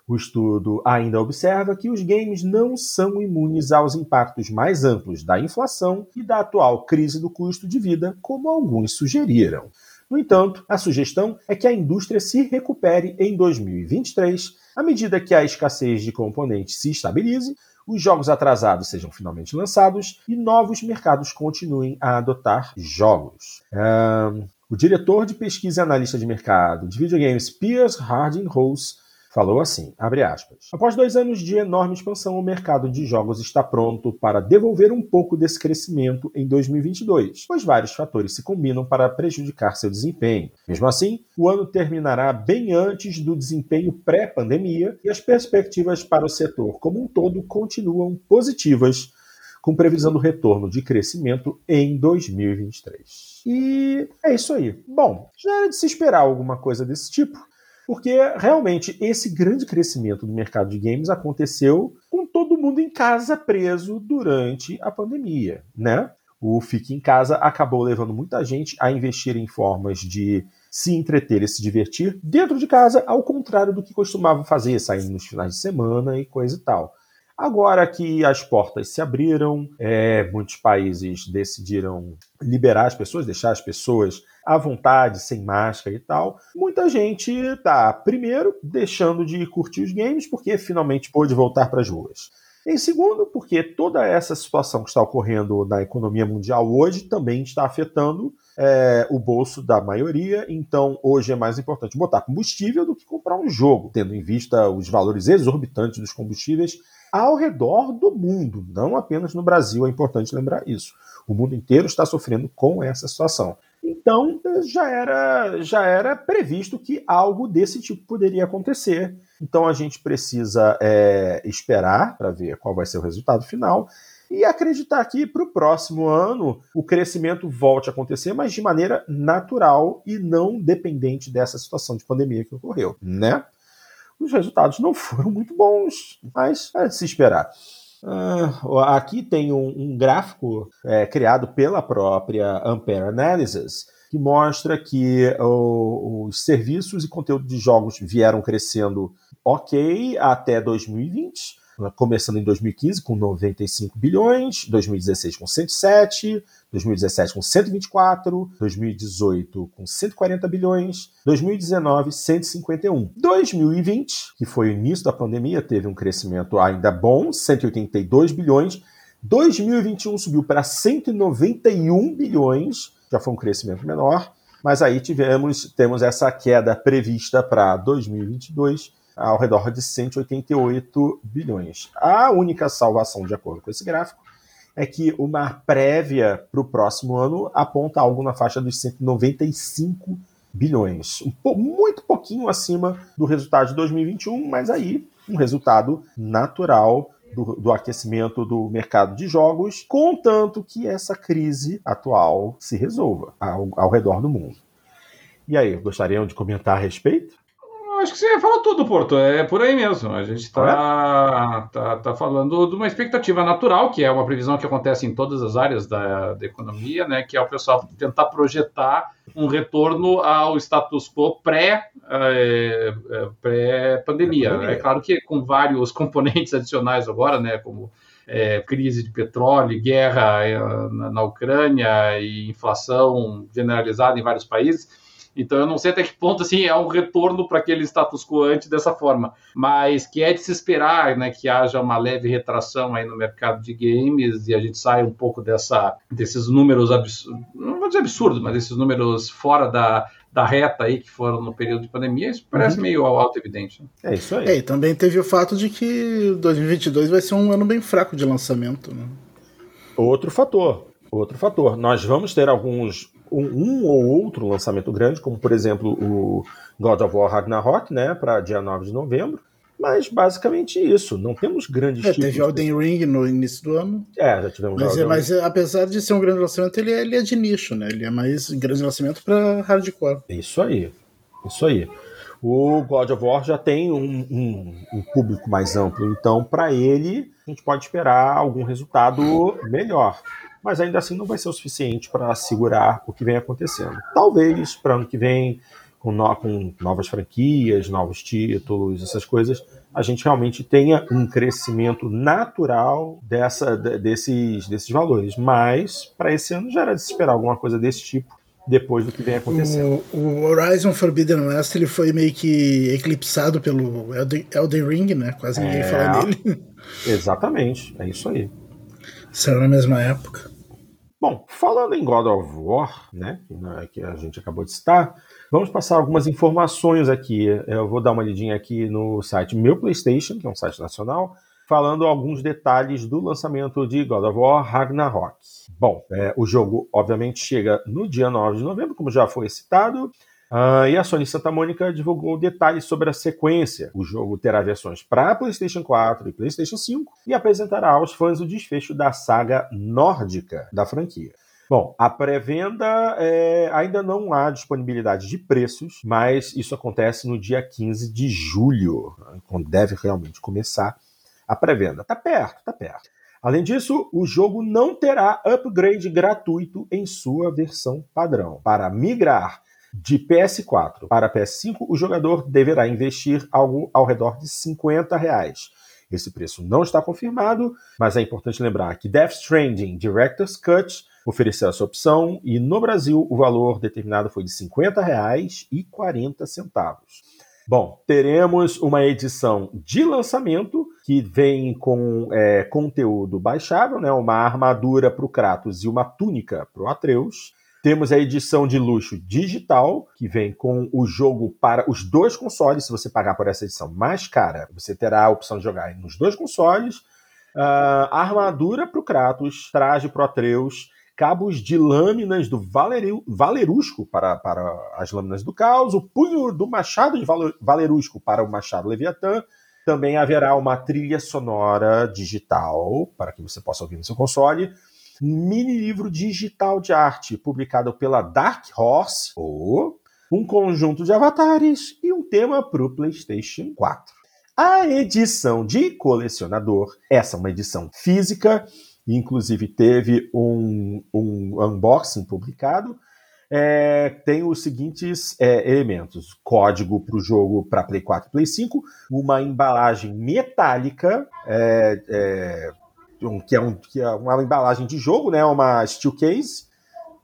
O estudo ainda observa que os games não são imunes aos impactos mais amplos da inflação e da atual crise do custo de vida, como alguns sugeriram. No entanto, a sugestão é que a indústria se recupere em 2023, à medida que a escassez de componentes se estabilize, os jogos atrasados sejam finalmente lançados e novos mercados continuem a adotar jogos. Um, o diretor de pesquisa e analista de mercado de videogames, Piers Harding Rose, falou assim, abre aspas, após dois anos de enorme expansão, o mercado de jogos está pronto para devolver um pouco desse crescimento em 2022, pois vários fatores se combinam para prejudicar seu desempenho. Mesmo assim, o ano terminará bem antes do desempenho pré-pandemia e as perspectivas para o setor como um todo continuam positivas, com previsão do retorno de crescimento em 2023. E é isso aí. Bom, já era de se esperar alguma coisa desse tipo porque realmente esse grande crescimento do mercado de games aconteceu com todo mundo em casa preso durante a pandemia, né? O Fique em Casa acabou levando muita gente a investir em formas de se entreter e se divertir dentro de casa, ao contrário do que costumavam fazer, saindo nos finais de semana e coisa e tal. Agora que as portas se abriram, é, muitos países decidiram liberar as pessoas, deixar as pessoas à vontade, sem máscara e tal. Muita gente está, primeiro, deixando de curtir os games porque finalmente pôde voltar para as ruas. Em segundo, porque toda essa situação que está ocorrendo na economia mundial hoje também está afetando é, o bolso da maioria. Então, hoje é mais importante botar combustível do que comprar um jogo, tendo em vista os valores exorbitantes dos combustíveis ao redor do mundo, não apenas no Brasil, é importante lembrar isso. O mundo inteiro está sofrendo com essa situação. Então já era, já era previsto que algo desse tipo poderia acontecer. Então a gente precisa é, esperar para ver qual vai ser o resultado final e acreditar que para o próximo ano o crescimento volte a acontecer, mas de maneira natural e não dependente dessa situação de pandemia que ocorreu, né? Os resultados não foram muito bons, mas é de se esperar. Uh, aqui tem um, um gráfico é, criado pela própria Ampere Analysis que mostra que o, os serviços e conteúdo de jogos vieram crescendo ok até 2020, começando em 2015 com 95 bilhões, 2016 com 107, 2017 com 124, 2018 com 140 bilhões, 2019 151. 2020, que foi o início da pandemia, teve um crescimento ainda bom, 182 bilhões, 2021 subiu para 191 bilhões, já foi um crescimento menor, mas aí tivemos temos essa queda prevista para 2022 ao redor de 188 bilhões. A única salvação, de acordo com esse gráfico, é que uma prévia para o próximo ano aponta algo na faixa dos 195 bilhões. Um muito pouquinho acima do resultado de 2021, mas aí um resultado natural do, do, aquecimento do mercado de jogos, contanto que essa crise atual se resolva ao, ao redor do mundo. E aí, gostariam de comentar a respeito? Acho que você falou tudo, Porto. É por aí mesmo. A gente está tá, tá falando de uma expectativa natural, que é uma previsão que acontece em todas as áreas da, da economia, né? Que é o pessoal tentar projetar um retorno ao status quo pré, é, é, pré-pandemia. É, é claro que com vários componentes adicionais agora, né? Como é, crise de petróleo, guerra é, na, na Ucrânia e inflação generalizada em vários países então eu não sei até que ponto assim é um retorno para aquele status quo antes dessa forma, mas que é de se esperar, né, que haja uma leve retração aí no mercado de games e a gente saia um pouco dessa desses números absurdos, não vou dizer absurdos, mas esses números fora da da reta aí que foram no período de pandemia, isso parece uhum. meio auto-evidente. Né? É isso aí. É, e também teve o fato de que 2022 vai ser um ano bem fraco de lançamento. Né? Outro fator, outro fator. Nós vamos ter alguns um, um, ou outro lançamento grande, como por exemplo o God of War Ragnarok, né, para dia 9 de novembro. Mas basicamente isso. Não temos grandes é, Teve Elden Ring no início do ano. É, já tivemos mas, é, mas é, apesar de ser um grande lançamento, ele é, ele é de nicho, né? Ele é mais grande lançamento para hardcore. Isso aí. Isso aí. O God of War já tem um, um, um público mais amplo, então para ele a gente pode esperar algum resultado melhor mas ainda assim não vai ser o suficiente para segurar o que vem acontecendo. Talvez para ano que vem, com, no, com, novas franquias, novos títulos, essas coisas, a gente realmente tenha um crescimento natural dessa, desses, desses valores. Mas para esse ano já era de se esperar alguma coisa desse tipo depois do que vem acontecendo. O, o, Horizon Forbidden West ele foi meio que eclipsado pelo Elden, Elden Ring, né? Quase ninguém é, fala nele. Exatamente, é isso aí. Saiu na mesma época. Bom, falando em God of War, né, que a gente acabou de citar, vamos passar algumas informações aqui. Eu vou dar uma lidinha aqui no site Meu PlayStation, que é um site nacional, falando alguns detalhes do lançamento de God of War Ragnarok. Bom, é, o jogo obviamente chega no dia 9 de novembro, como já foi citado, Uh, e a Sony Santa Mônica divulgou detalhes sobre a sequência. O jogo terá versões para PlayStation 4 e PlayStation 5 e apresentará aos fãs o desfecho da saga nórdica da franquia. Bom, a pré-venda é, ainda não há disponibilidade de preços, mas isso acontece no dia 15 de julho, quando deve realmente começar a pré-venda. Tá perto, tá perto. Além disso, o jogo não terá upgrade gratuito em sua versão padrão. Para migrar de PS4 para PS5, o jogador deverá investir algo ao redor de 50 reais. Esse preço não está confirmado, mas é importante lembrar que Death Stranding Director's Cut ofereceu essa opção e no Brasil o valor determinado foi de R$ 50,40. Bom, teremos uma edição de lançamento que vem com é, conteúdo baixável, né, uma armadura para o Kratos e uma túnica para o Atreus. Temos a edição de luxo digital, que vem com o jogo para os dois consoles. Se você pagar por essa edição mais cara, você terá a opção de jogar nos dois consoles. Uh, armadura para o Kratos, traje para o Atreus, cabos de lâminas do Valeru, Valerusco para, para as lâminas do caos, o punho do machado de Valerusco para o machado Leviatã. Também haverá uma trilha sonora digital para que você possa ouvir no seu console mini livro digital de arte publicado pela Dark Horse, ou um conjunto de avatares e um tema para o PlayStation 4. A edição de colecionador, essa é uma edição física, inclusive teve um, um unboxing publicado. É, tem os seguintes é, elementos: código para o jogo para Play 4 e Play 5, uma embalagem metálica é, é um, que, é um, que é uma embalagem de jogo, né? Uma steel case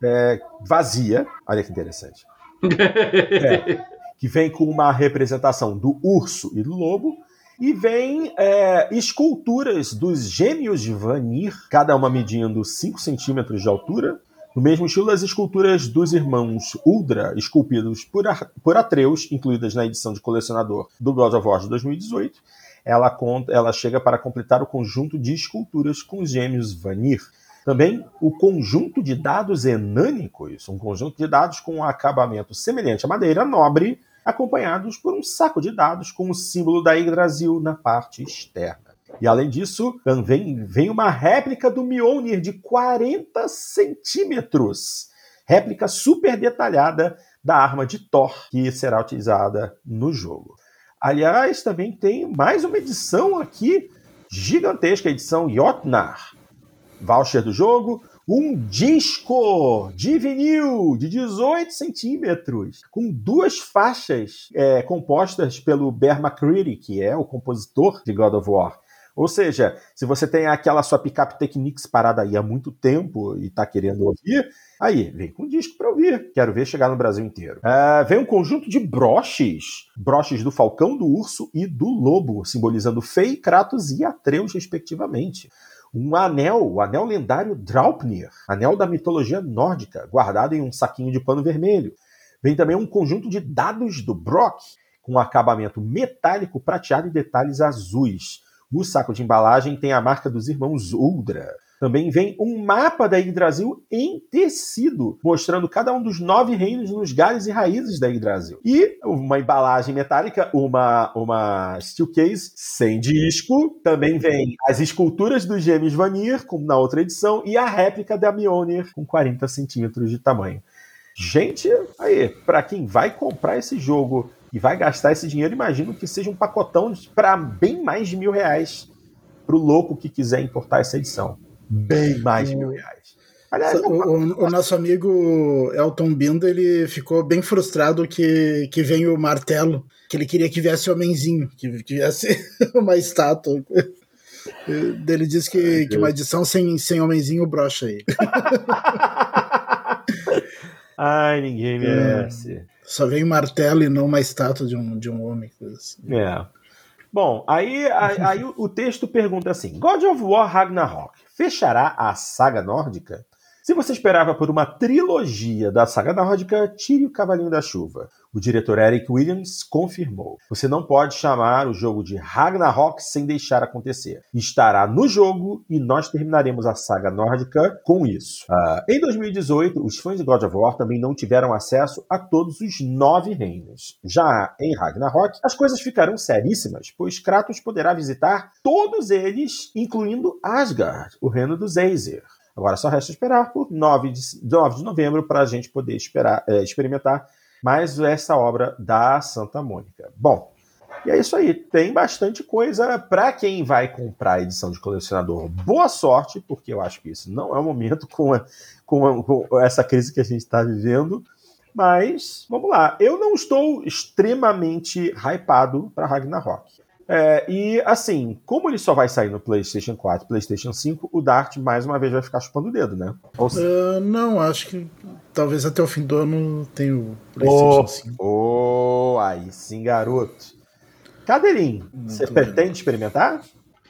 é, vazia. Olha que interessante. é, que vem com uma representação do urso e do lobo. E vem é, esculturas dos gêmeos de Vanir, cada uma medindo 5 centímetros de altura, no mesmo estilo das esculturas dos irmãos Uldra, esculpidos por, por Atreus, incluídas na edição de colecionador do God of War de 2018. Ela, conta, ela chega para completar o conjunto de esculturas com os gêmeos Vanir. Também o conjunto de dados enânicos, um conjunto de dados com um acabamento semelhante à madeira nobre, acompanhados por um saco de dados com o símbolo da Yggdrasil na parte externa. E além disso, também vem uma réplica do Mjolnir de 40 centímetros. Réplica super detalhada da arma de Thor, que será utilizada no jogo. Aliás, também tem mais uma edição aqui gigantesca, edição Jotnar. Voucher do jogo, um disco de vinil de 18 centímetros, com duas faixas é, compostas pelo Bear McCready, que é o compositor de God of War. Ou seja, se você tem aquela sua picape Technics parada aí há muito tempo e está querendo ouvir, aí, vem com um disco para ouvir. Quero ver chegar no Brasil inteiro. É, vem um conjunto de broches, broches do falcão, do urso e do lobo, simbolizando Fei, Kratos e Atreus, respectivamente um anel, o anel lendário Draupnir, anel da mitologia nórdica, guardado em um saquinho de pano vermelho. Vem também um conjunto de dados do Brock, com acabamento metálico prateado e detalhes azuis. O saco de embalagem tem a marca dos irmãos Uldra. Também vem um mapa da Yggdrasil em tecido, mostrando cada um dos nove reinos nos galhos e raízes da Yggdrasil. E uma embalagem metálica, uma, uma steel case sem disco. Também vem as esculturas dos gêmeos Vanir, como na outra edição, e a réplica da Mjolnir, com 40 centímetros de tamanho. Gente, aí, para quem vai comprar esse jogo e vai gastar esse dinheiro, imagino que seja um pacotão para bem mais de mil reais para o louco que quiser importar essa edição bem mais de mil reais. Aliás, o, o, o, nosso amigo Elton Bindo ele ficou bem frustrado que, que vem o martelo, que ele queria que viesse o homenzinho, que, que viesse uma estátua. Ele disse que, que uma edição sem, sem homenzinho brocha aí. Ai, ninguém. É, só vem martelo e não uma estátua de um, de um homem. Assim. É. Bom, aí, aí, aí o texto pergunta assim: God of War Ragnarok fechará a saga nórdica? Se você esperava por uma trilogia da saga nórdica, tire o Cavalinho da Chuva. O diretor Eric Williams confirmou. Você não pode chamar o jogo de Ragnarok sem deixar acontecer. Estará no jogo e nós terminaremos a saga nórdica com isso. Uh, em 2018, os fãs de God of War também não tiveram acesso a todos os nove reinos. Já em Ragnarok, as coisas ficarão seríssimas, pois Kratos poderá visitar todos eles, incluindo Asgard, o reino dos Aesir. Agora só resta esperar por 9 de, 9 de novembro para a gente poder esperar, é, experimentar mais essa obra da Santa Mônica. Bom, e é isso aí. Tem bastante coisa para quem vai comprar a edição de colecionador. Boa sorte, porque eu acho que isso não é o momento com, a, com, a, com essa crise que a gente está vivendo. Mas vamos lá. Eu não estou extremamente hypado para Ragnarok. É, e assim, como ele só vai sair no PlayStation 4 PlayStation 5, o Dart mais uma vez vai ficar chupando o dedo, né? Ou... Uh, não, acho que talvez até o fim do ano tenha o PlayStation oh, 5. Oh, aí sim, garoto. Cadeirinho, você pretende experimentar?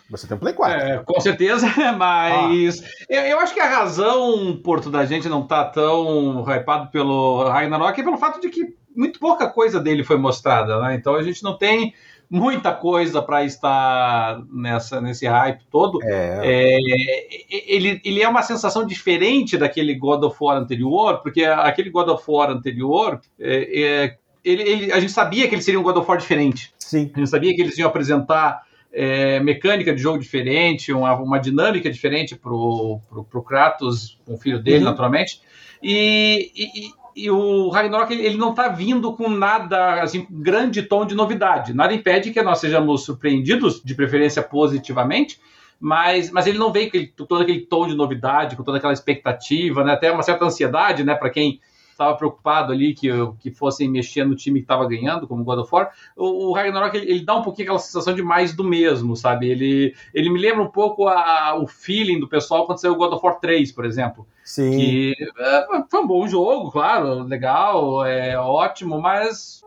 Você tem um Play 4. É, com certeza, mas ah. eu, eu, acho que a razão, Porto, da gente não tá tão hypado pelo Ragnarok é pelo fato de que muito pouca coisa dele foi mostrada, né? Então a gente não tem muita coisa para estar nessa, nesse hype todo. É. É, ele, ele é uma sensação diferente daquele God of War anterior, porque aquele God of War anterior, é, é, ele, ele, a gente sabia que ele seria um God of War diferente. Sim. A gente sabia que eles iam apresentar é, mecânica de jogo diferente, uma, uma dinâmica diferente para o Kratos, com o filho dele, uhum. naturalmente. E, e, e o Ragnarok ele não está vindo com nada, assim, grande tom de novidade. Nada impede que nós sejamos surpreendidos, de preferência positivamente, mas, mas ele não veio com todo aquele tom de novidade, com toda aquela expectativa, né? até uma certa ansiedade né? para quem estava preocupado ali que, que fossem mexer no time que estava ganhando, como o God of War, o, o Ragnarok ele, ele, dá um pouquinho aquela sensação de mais do mesmo, sabe? Ele, ele me lembra um pouco a, o feeling do pessoal quando saiu o God of War 3, por exemplo. Sim. Que é, foi um bom jogo, claro, legal, é ótimo, mas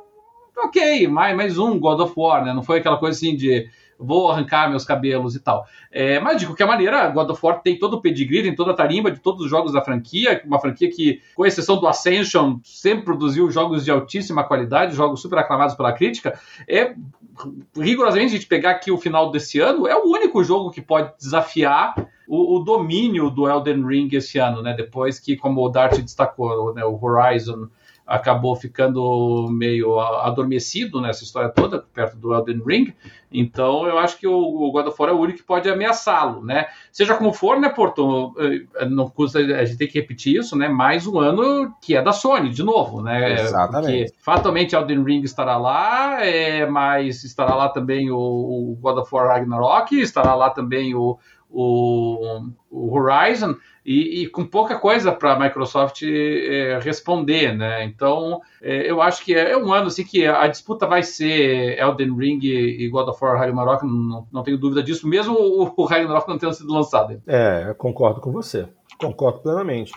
ok, mais, mais um God of War, né? Não foi aquela coisa assim de vou arrancar meus cabelos e tal. É, mas de qualquer maneira, God of War tem todo o pedigree, tem toda a tarimba de todos os jogos da franquia, uma franquia que, com exceção do Ascension, sempre produziu jogos de altíssima qualidade, jogos super aclamados pela crítica. É rigorosamente a gente pegar aqui o final desse ano, é o único jogo que pode desafiar o, o, domínio do Elden Ring esse ano, né? Depois que, como o Dart destacou, né, o Horizon acabou ficando meio adormecido nessa história toda, perto do Elden Ring. Então, eu acho que o, God of War é o único que pode ameaçá-lo, né? Seja como for, né, Porto? Eh, não custa a gente ter que repetir isso, né? Mais um ano que é da Sony, de novo, né? Exatamente. Porque fatalmente Elden Ring estará lá, é, mas estará lá também o, o God of War Ragnarok, estará lá também o, o, o Horizon e, e, com pouca coisa para a Microsoft é, responder, né? Então, é, eu acho que é, é, um ano assim que a disputa vai ser Elden Ring e God of War Ragnarok, não, não tenho dúvida disso, mesmo o, o Ragnarok não tendo sido lançado. É, concordo com você. Concordo plenamente.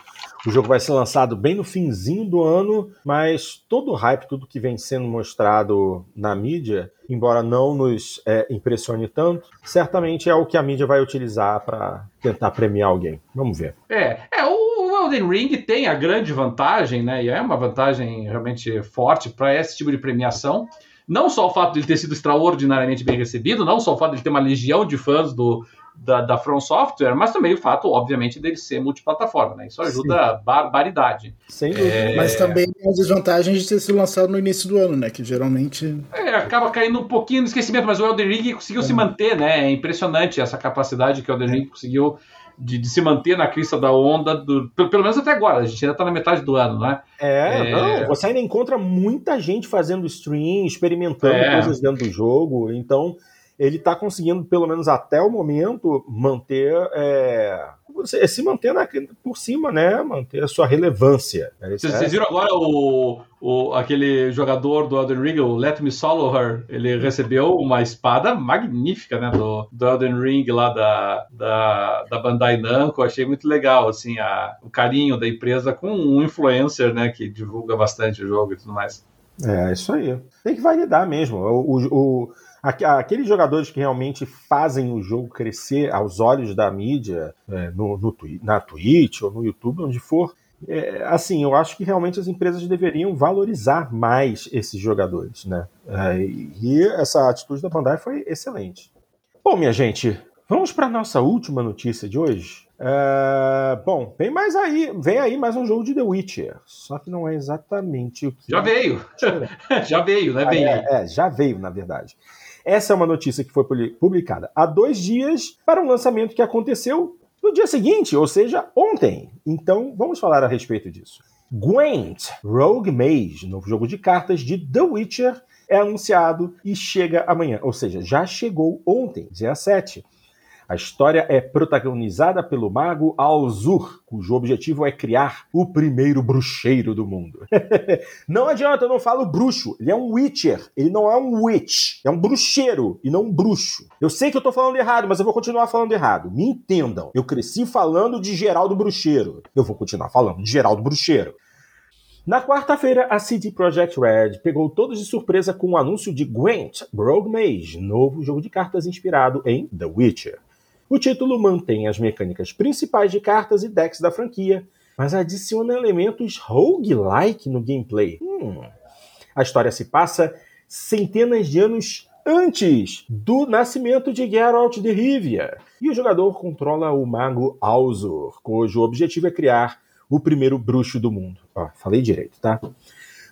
O jogo vai ser lançado bem no finzinho do ano, mas todo o hype, tudo que vem sendo mostrado na mídia, embora não nos é, impressione tanto, certamente é o que a mídia vai utilizar para tentar premiar alguém. Vamos ver. É, é o Elden Ring tem a grande vantagem, né? E é uma vantagem realmente forte para esse tipo de premiação. Não só o fato de ele ter sido extraordinariamente bem recebido, não só o fato de ele ter uma legião de fãs do, da, da From Software, mas também o fato, obviamente, dele ser multiplataforma, né? Isso ajuda Sim. barbaridade. Sem dúvida. É... Mas também tem as desvantagens de ter sido lançado no início do ano, né? Que geralmente. É, acaba caindo um pouquinho no esquecimento, mas o Elden Ring conseguiu é. se manter, né? É impressionante essa capacidade que o Elden Ring conseguiu. De, de, se manter na crista da onda, do, pelo, pelo, menos até agora. A gente ainda está na metade do ano, né? É, é... Não, você ainda encontra muita gente fazendo stream, experimentando é. coisas dentro do jogo. Então, ele está conseguindo, pelo menos até o momento, manter. É, se manter na, por cima, né? Manter a sua relevância. Vocês, é... viram agora o, o, aquele jogador do Elden Ring, o Let Me Solo Her? Ele recebeu uma espada magnífica, né? Do, do Elden Ring lá da, da, da Bandai Namco. Achei muito legal, assim, a, o carinho da empresa com um influencer, né? Que divulga bastante o jogo e tudo mais. É, isso aí. Tem que validar mesmo. o, o aqueles jogadores que realmente fazem o jogo crescer aos olhos da mídia, é, no, no, na Twitch ou no YouTube, onde for, é, assim, eu acho que realmente as empresas deveriam valorizar mais esses jogadores, né? É, e essa atitude da Bandai foi excelente. Bom, minha gente, vamos para nossa última notícia de hoje. É, bom, vem mais aí, vem aí mais um jogo de The Witcher. Só que não é exatamente o que. Já veio! já veio, né? Vem é, é, já veio, na verdade. Essa é uma notícia que foi publicada há dois dias para um lançamento que aconteceu no dia seguinte, ou seja, ontem. Então, vamos falar a respeito disso. Gwent, Rogue Mage, novo jogo de cartas de The Witcher, é anunciado e chega amanhã. Ou seja, já chegou ontem, dia 7. A história é protagonizada pelo mago Alzur, cujo objetivo é criar o primeiro bruxeiro do mundo. não adianta, eu não falo bruxo, ele é um witcher, ele não é um witch, é um bruxeiro e não um bruxo. Eu sei que eu tô falando errado, mas eu vou continuar falando errado. Me entendam, eu cresci falando de Geraldo Bruxeiro. Eu vou continuar falando de Geraldo Bruxeiro. Na quarta-feira, a CD Projekt Red pegou todos de surpresa com o anúncio de Gwent, Rogue Mage, novo jogo de cartas inspirado em The Witcher. O título mantém as mecânicas principais de cartas e decks da franquia, mas adiciona elementos roguelike no gameplay. Hum. A história se passa centenas de anos antes do nascimento de Geralt de Rivia, e o jogador controla o mago Alzur, cujo objetivo é criar o primeiro bruxo do mundo. Ó, falei direito, tá?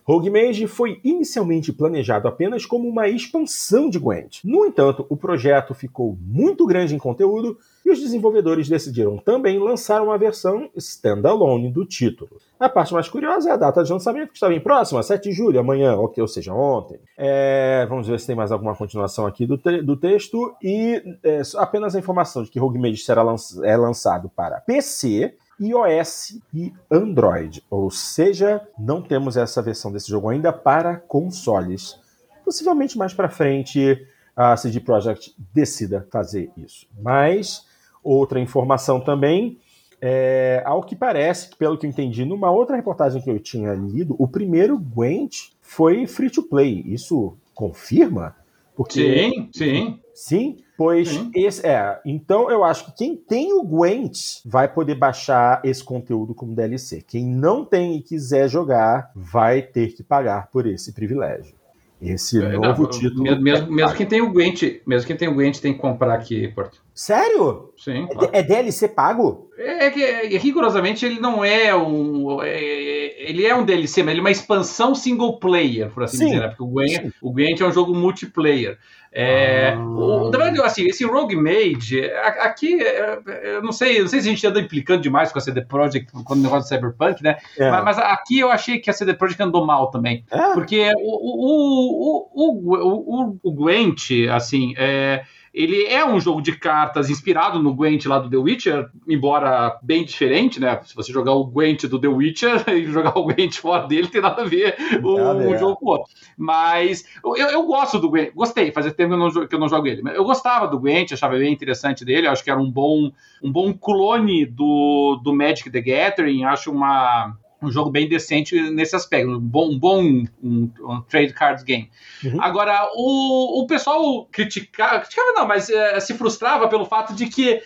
Rogue Mage foi inicialmente planejado apenas como uma expansão de Gwent. No entanto, o projeto ficou muito grande em conteúdo e os desenvolvedores decidiram também lançar uma versão standalone do título. A parte mais curiosa é a data de lançamento, que está bem próxima, 7 de julho, amanhã, ou seja, ontem. É, vamos ver se tem mais alguma continuação aqui do, te do texto. E é, apenas a informação de que Rogue Mage será é lançado para PC, iOS e Android. Ou seja, não temos essa versão desse jogo ainda para consoles. Possivelmente mais para frente a CD Projekt decida fazer isso. Mas outra informação também é, ao que parece, pelo que eu entendi, numa outra reportagem que eu tinha lido, o primeiro Gwent foi free to play. Isso confirma? Porque... Sim, sim. Sim, pois Sim. esse é. Então eu acho que quem tem o Gwent vai poder baixar esse conteúdo como DLC. Quem não tem e quiser jogar vai ter que pagar por esse privilégio. Esse é, novo não, título. Mesmo, mesmo, mesmo, quem tem o Gwent, mesmo quem tem o Gwent tem que comprar aqui, Porto. Sério? Sim. É, claro. é DLC pago? É, é que é, rigorosamente ele não é um. É, ele é um DLC, mas ele é uma expansão single player, por assim Sim. dizer, né? Porque o Gwent, o Gwent é um jogo multiplayer. É, ah. o, na verdade, assim, esse Rogue Mage, aqui, é, eu não sei, não sei se a gente anda implicando demais com a CD Projekt quando o negócio de Cyberpunk, né? É. Mas, mas, aqui eu achei que a CD Projekt andou mal também. É? Porque o, o, o, o, o, Gwent, assim, é ele é um jogo de cartas inspirado no Gwent lá do The Witcher, embora bem diferente, né? Se você jogar o Gwent do The Witcher e jogar o Gwent fora dele, tem nada a ver um, um jogo com o outro. Mas eu, eu gosto do Gwent, gostei, fazia tempo que eu, não, que eu não jogo ele. Eu gostava do Gwent, achava bem interessante dele, acho que era um bom, um bom clone do, do Magic the Gathering, acho uma um jogo bem decente nesse aspecto, um bom, um bom um, um trade cards game. Uhum. Agora, o, o pessoal criticava, criticava não, mas é, se frustrava pelo fato de que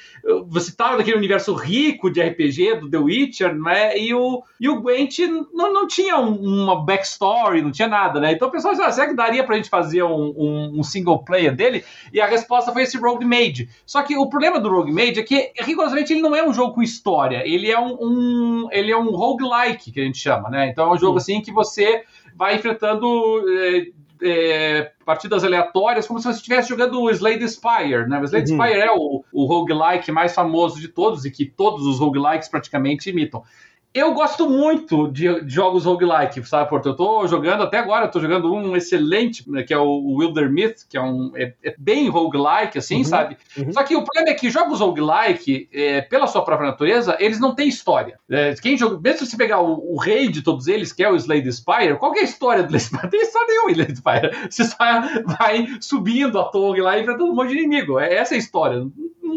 você estava naquele universo rico de RPG do The Witcher, né? E o, e o Gwent não, não tinha uma backstory, não tinha nada, né? Então o pessoal disse, ah, será que daria pra gente fazer um, um, um, single player dele? E a resposta foi esse Rogue Mage. Só que o problema do Rogue Mage é que, rigorosamente, ele não é um jogo com história. Ele é um, um ele é um roguelike, que a gente chama, né? Então é um jogo assim que você vai enfrentando. Eh, é, partidas aleatórias, como se você estivesse jogando o Slade Spire, né? O Slade uhum. Spire é o, o roguelike mais famoso de todos e que todos os roguelikes praticamente imitam. Eu gosto muito de, de jogos roguelike, sabe, Porto? Eu tô jogando, até agora, eu tô jogando um excelente, né, que é o Wilder Myth, que é um é, é bem roguelike, assim, uhum, sabe? Uhum. Só que o problema é que jogos roguelike, é, pela sua própria natureza, eles não têm história. É, quem joga, mesmo se você pegar o, o, rei de todos eles, que é o Slade Spire, qual é a história do Slade Spire? Não tem história nenhuma em Slade Spire. Você só vai subindo a torre lá e enfrentando um monte de inimigo. É essa a história não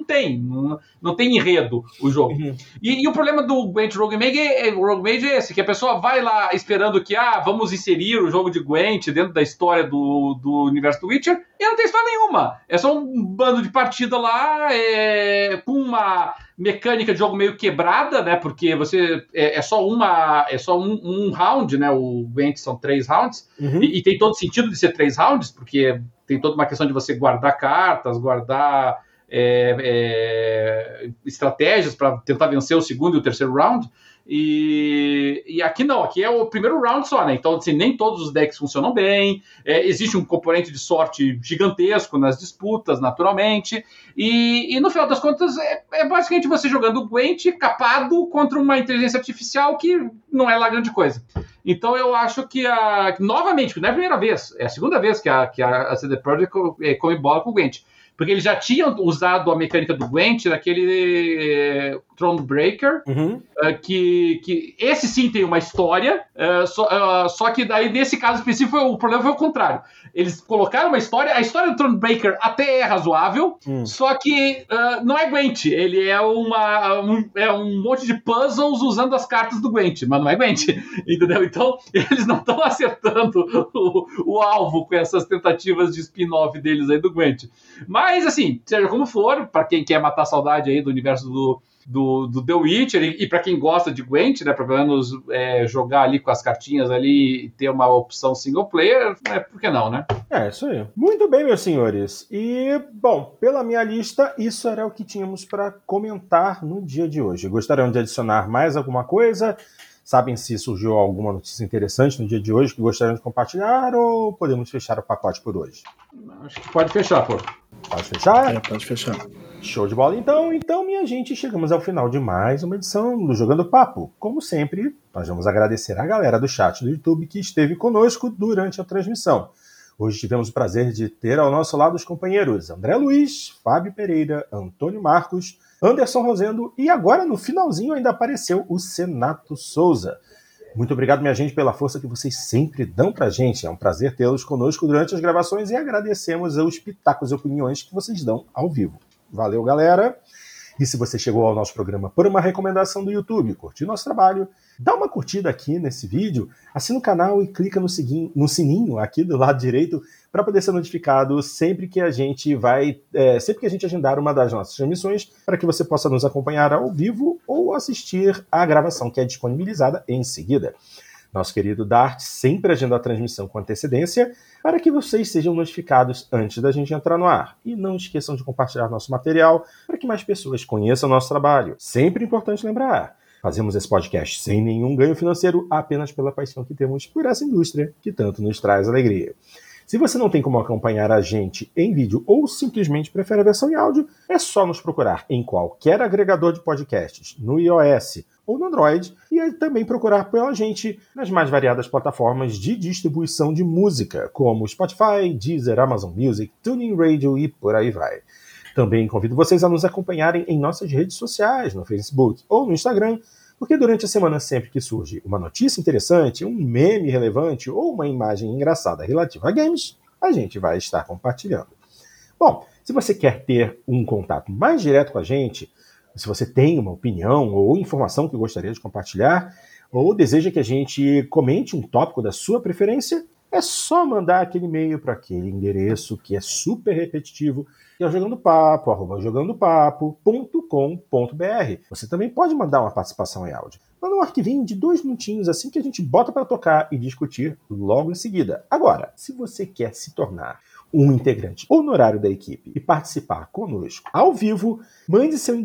tem, não, não tem enredo o jogo. Uhum. E, e, o problema do Gwent Rogue Mage, é, Rogue Mage é esse, que a pessoa vai lá esperando que, ah, vamos inserir o jogo de Gwent dentro da história do, do universo do Witcher, e não tem história nenhuma. É só um bando de partida lá, é, com uma mecânica de jogo meio quebrada, né? Porque você é, é só uma, é só um, um, round, né? O Gwent são três rounds uhum. e, e, tem todo sentido de ser três rounds, porque tem toda uma questão de você guardar cartas, guardar é, é, estratégias para tentar vencer o segundo e o terceiro round. E, e, aqui não, aqui é o primeiro round só, né? Então, assim, nem todos os decks funcionam bem. É, existe um componente de sorte gigantesco nas disputas, naturalmente. E, e no final das contas, é, é, basicamente você jogando o Gwent capado contra uma inteligência artificial que não é lá grande coisa. Então, eu acho que, a, novamente, não é a primeira vez, é a segunda vez que a, que a CD Projekt é, come bola com o Gwent porque eles já tinham usado a mecânica do Gwent naquele uh, Thronebreaker, uhum. uh, que, que esse sim tem uma história, uh, só, só que daí nesse caso específico o problema foi o contrário. Eles colocaram uma história, a história do Thronebreaker até é razoável, hum. só que não é Gwent, ele é, uma, um, é um monte de puzzles usando as cartas do Gwent, mas não é Gwent, entendeu? Então eles não estão acertando o, o alvo com essas tentativas de spin-off deles aí do Gwent. Mas mas, assim, seja como for, para quem quer matar saudade aí do universo do, do, do The Witcher e, e para quem gosta de Gwent, né, para pelo menos é, jogar ali com as cartinhas ali e ter uma opção single player, é, por que não, né? É, isso aí. Muito bem, meus senhores. E, bom, pela minha lista, isso era o que tínhamos para comentar no dia de hoje. Gostariam de adicionar mais alguma coisa? Sabem se surgiu alguma notícia interessante no dia de hoje que gostariam de compartilhar ou podemos fechar o pacote por hoje? Acho que pode fechar, pô. Pode fechar? É, pode fechar. Show de bola então. Então, minha gente, chegamos ao final de mais uma edição do Jogando Papo. Como sempre, nós vamos agradecer a galera do chat do YouTube que esteve conosco durante a transmissão. Hoje tivemos o prazer de ter ao nosso lado os companheiros André Luiz, Fábio Pereira, Antônio Marcos, Anderson Rosendo e agora no finalzinho ainda apareceu o Senato Souza. Muito obrigado, minha gente, pela força que vocês sempre dão pra gente. É um prazer tê-los conosco durante as gravações e agradecemos os pitacos e opiniões que vocês dão ao vivo. Valeu, galera! E se você chegou ao nosso programa por uma recomendação do YouTube, curtiu nosso trabalho, dá uma curtida aqui nesse vídeo, assina o canal e clica no, no sininho aqui do lado direito para poder ser notificado sempre que a gente vai, é, sempre que a gente agendar uma das nossas transmissões, para que você possa nos acompanhar ao vivo ou assistir a gravação que é disponibilizada em seguida. Nosso querido Dart sempre agenda a transmissão com antecedência para que vocês sejam notificados antes da gente entrar no ar. E não esqueçam de compartilhar nosso material para que mais pessoas conheçam nosso trabalho. Sempre importante lembrar. Fazemos esse podcast sem nenhum ganho financeiro, apenas pela paixão que temos por essa indústria que tanto nos traz alegria. Se você não tem como acompanhar a gente em vídeo ou simplesmente prefere a versão em áudio, é só nos procurar em qualquer agregador de podcasts, no iOS ou no Android, e também procurar pela gente nas mais variadas plataformas de distribuição de música, como Spotify, Deezer, Amazon Music, Tuning Radio e por aí vai. Também convido vocês a nos acompanharem em nossas redes sociais, no Facebook ou no Instagram, porque durante a semana, sempre que surge uma notícia interessante, um meme relevante ou uma imagem engraçada relativa a games, a gente vai estar compartilhando. Bom, se você quer ter um contato mais direto com a gente, se você tem uma opinião ou informação que gostaria de compartilhar, ou deseja que a gente comente um tópico da sua preferência, é só mandar aquele e-mail para aquele endereço que é super repetitivo, que é jogandopapo, arroba jogandopapo.com.br. Você também pode mandar uma participação em áudio. Manda um arquivinho de dois minutinhos assim que a gente bota para tocar e discutir logo em seguida. Agora, se você quer se tornar um integrante honorário da equipe e participar conosco ao vivo, mande seu,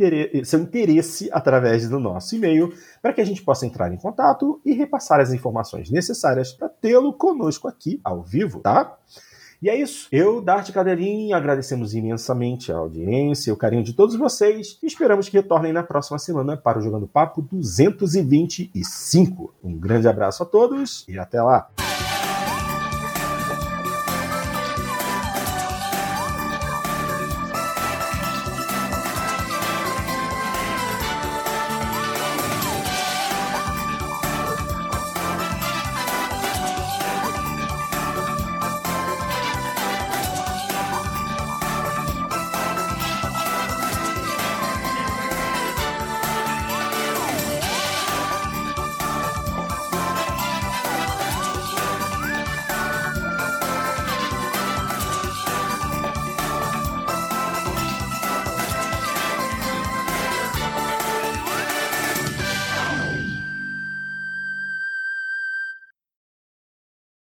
seu interesse através do nosso e-mail para que a gente possa entrar em contato e repassar as informações necessárias para tê-lo conosco aqui ao vivo, tá? E é isso. Eu, Dart Cadeirinho, agradecemos imensamente a audiência e o carinho de todos vocês e esperamos que retornem na próxima semana para o Jogando Papo 225. Um grande abraço a todos e até lá!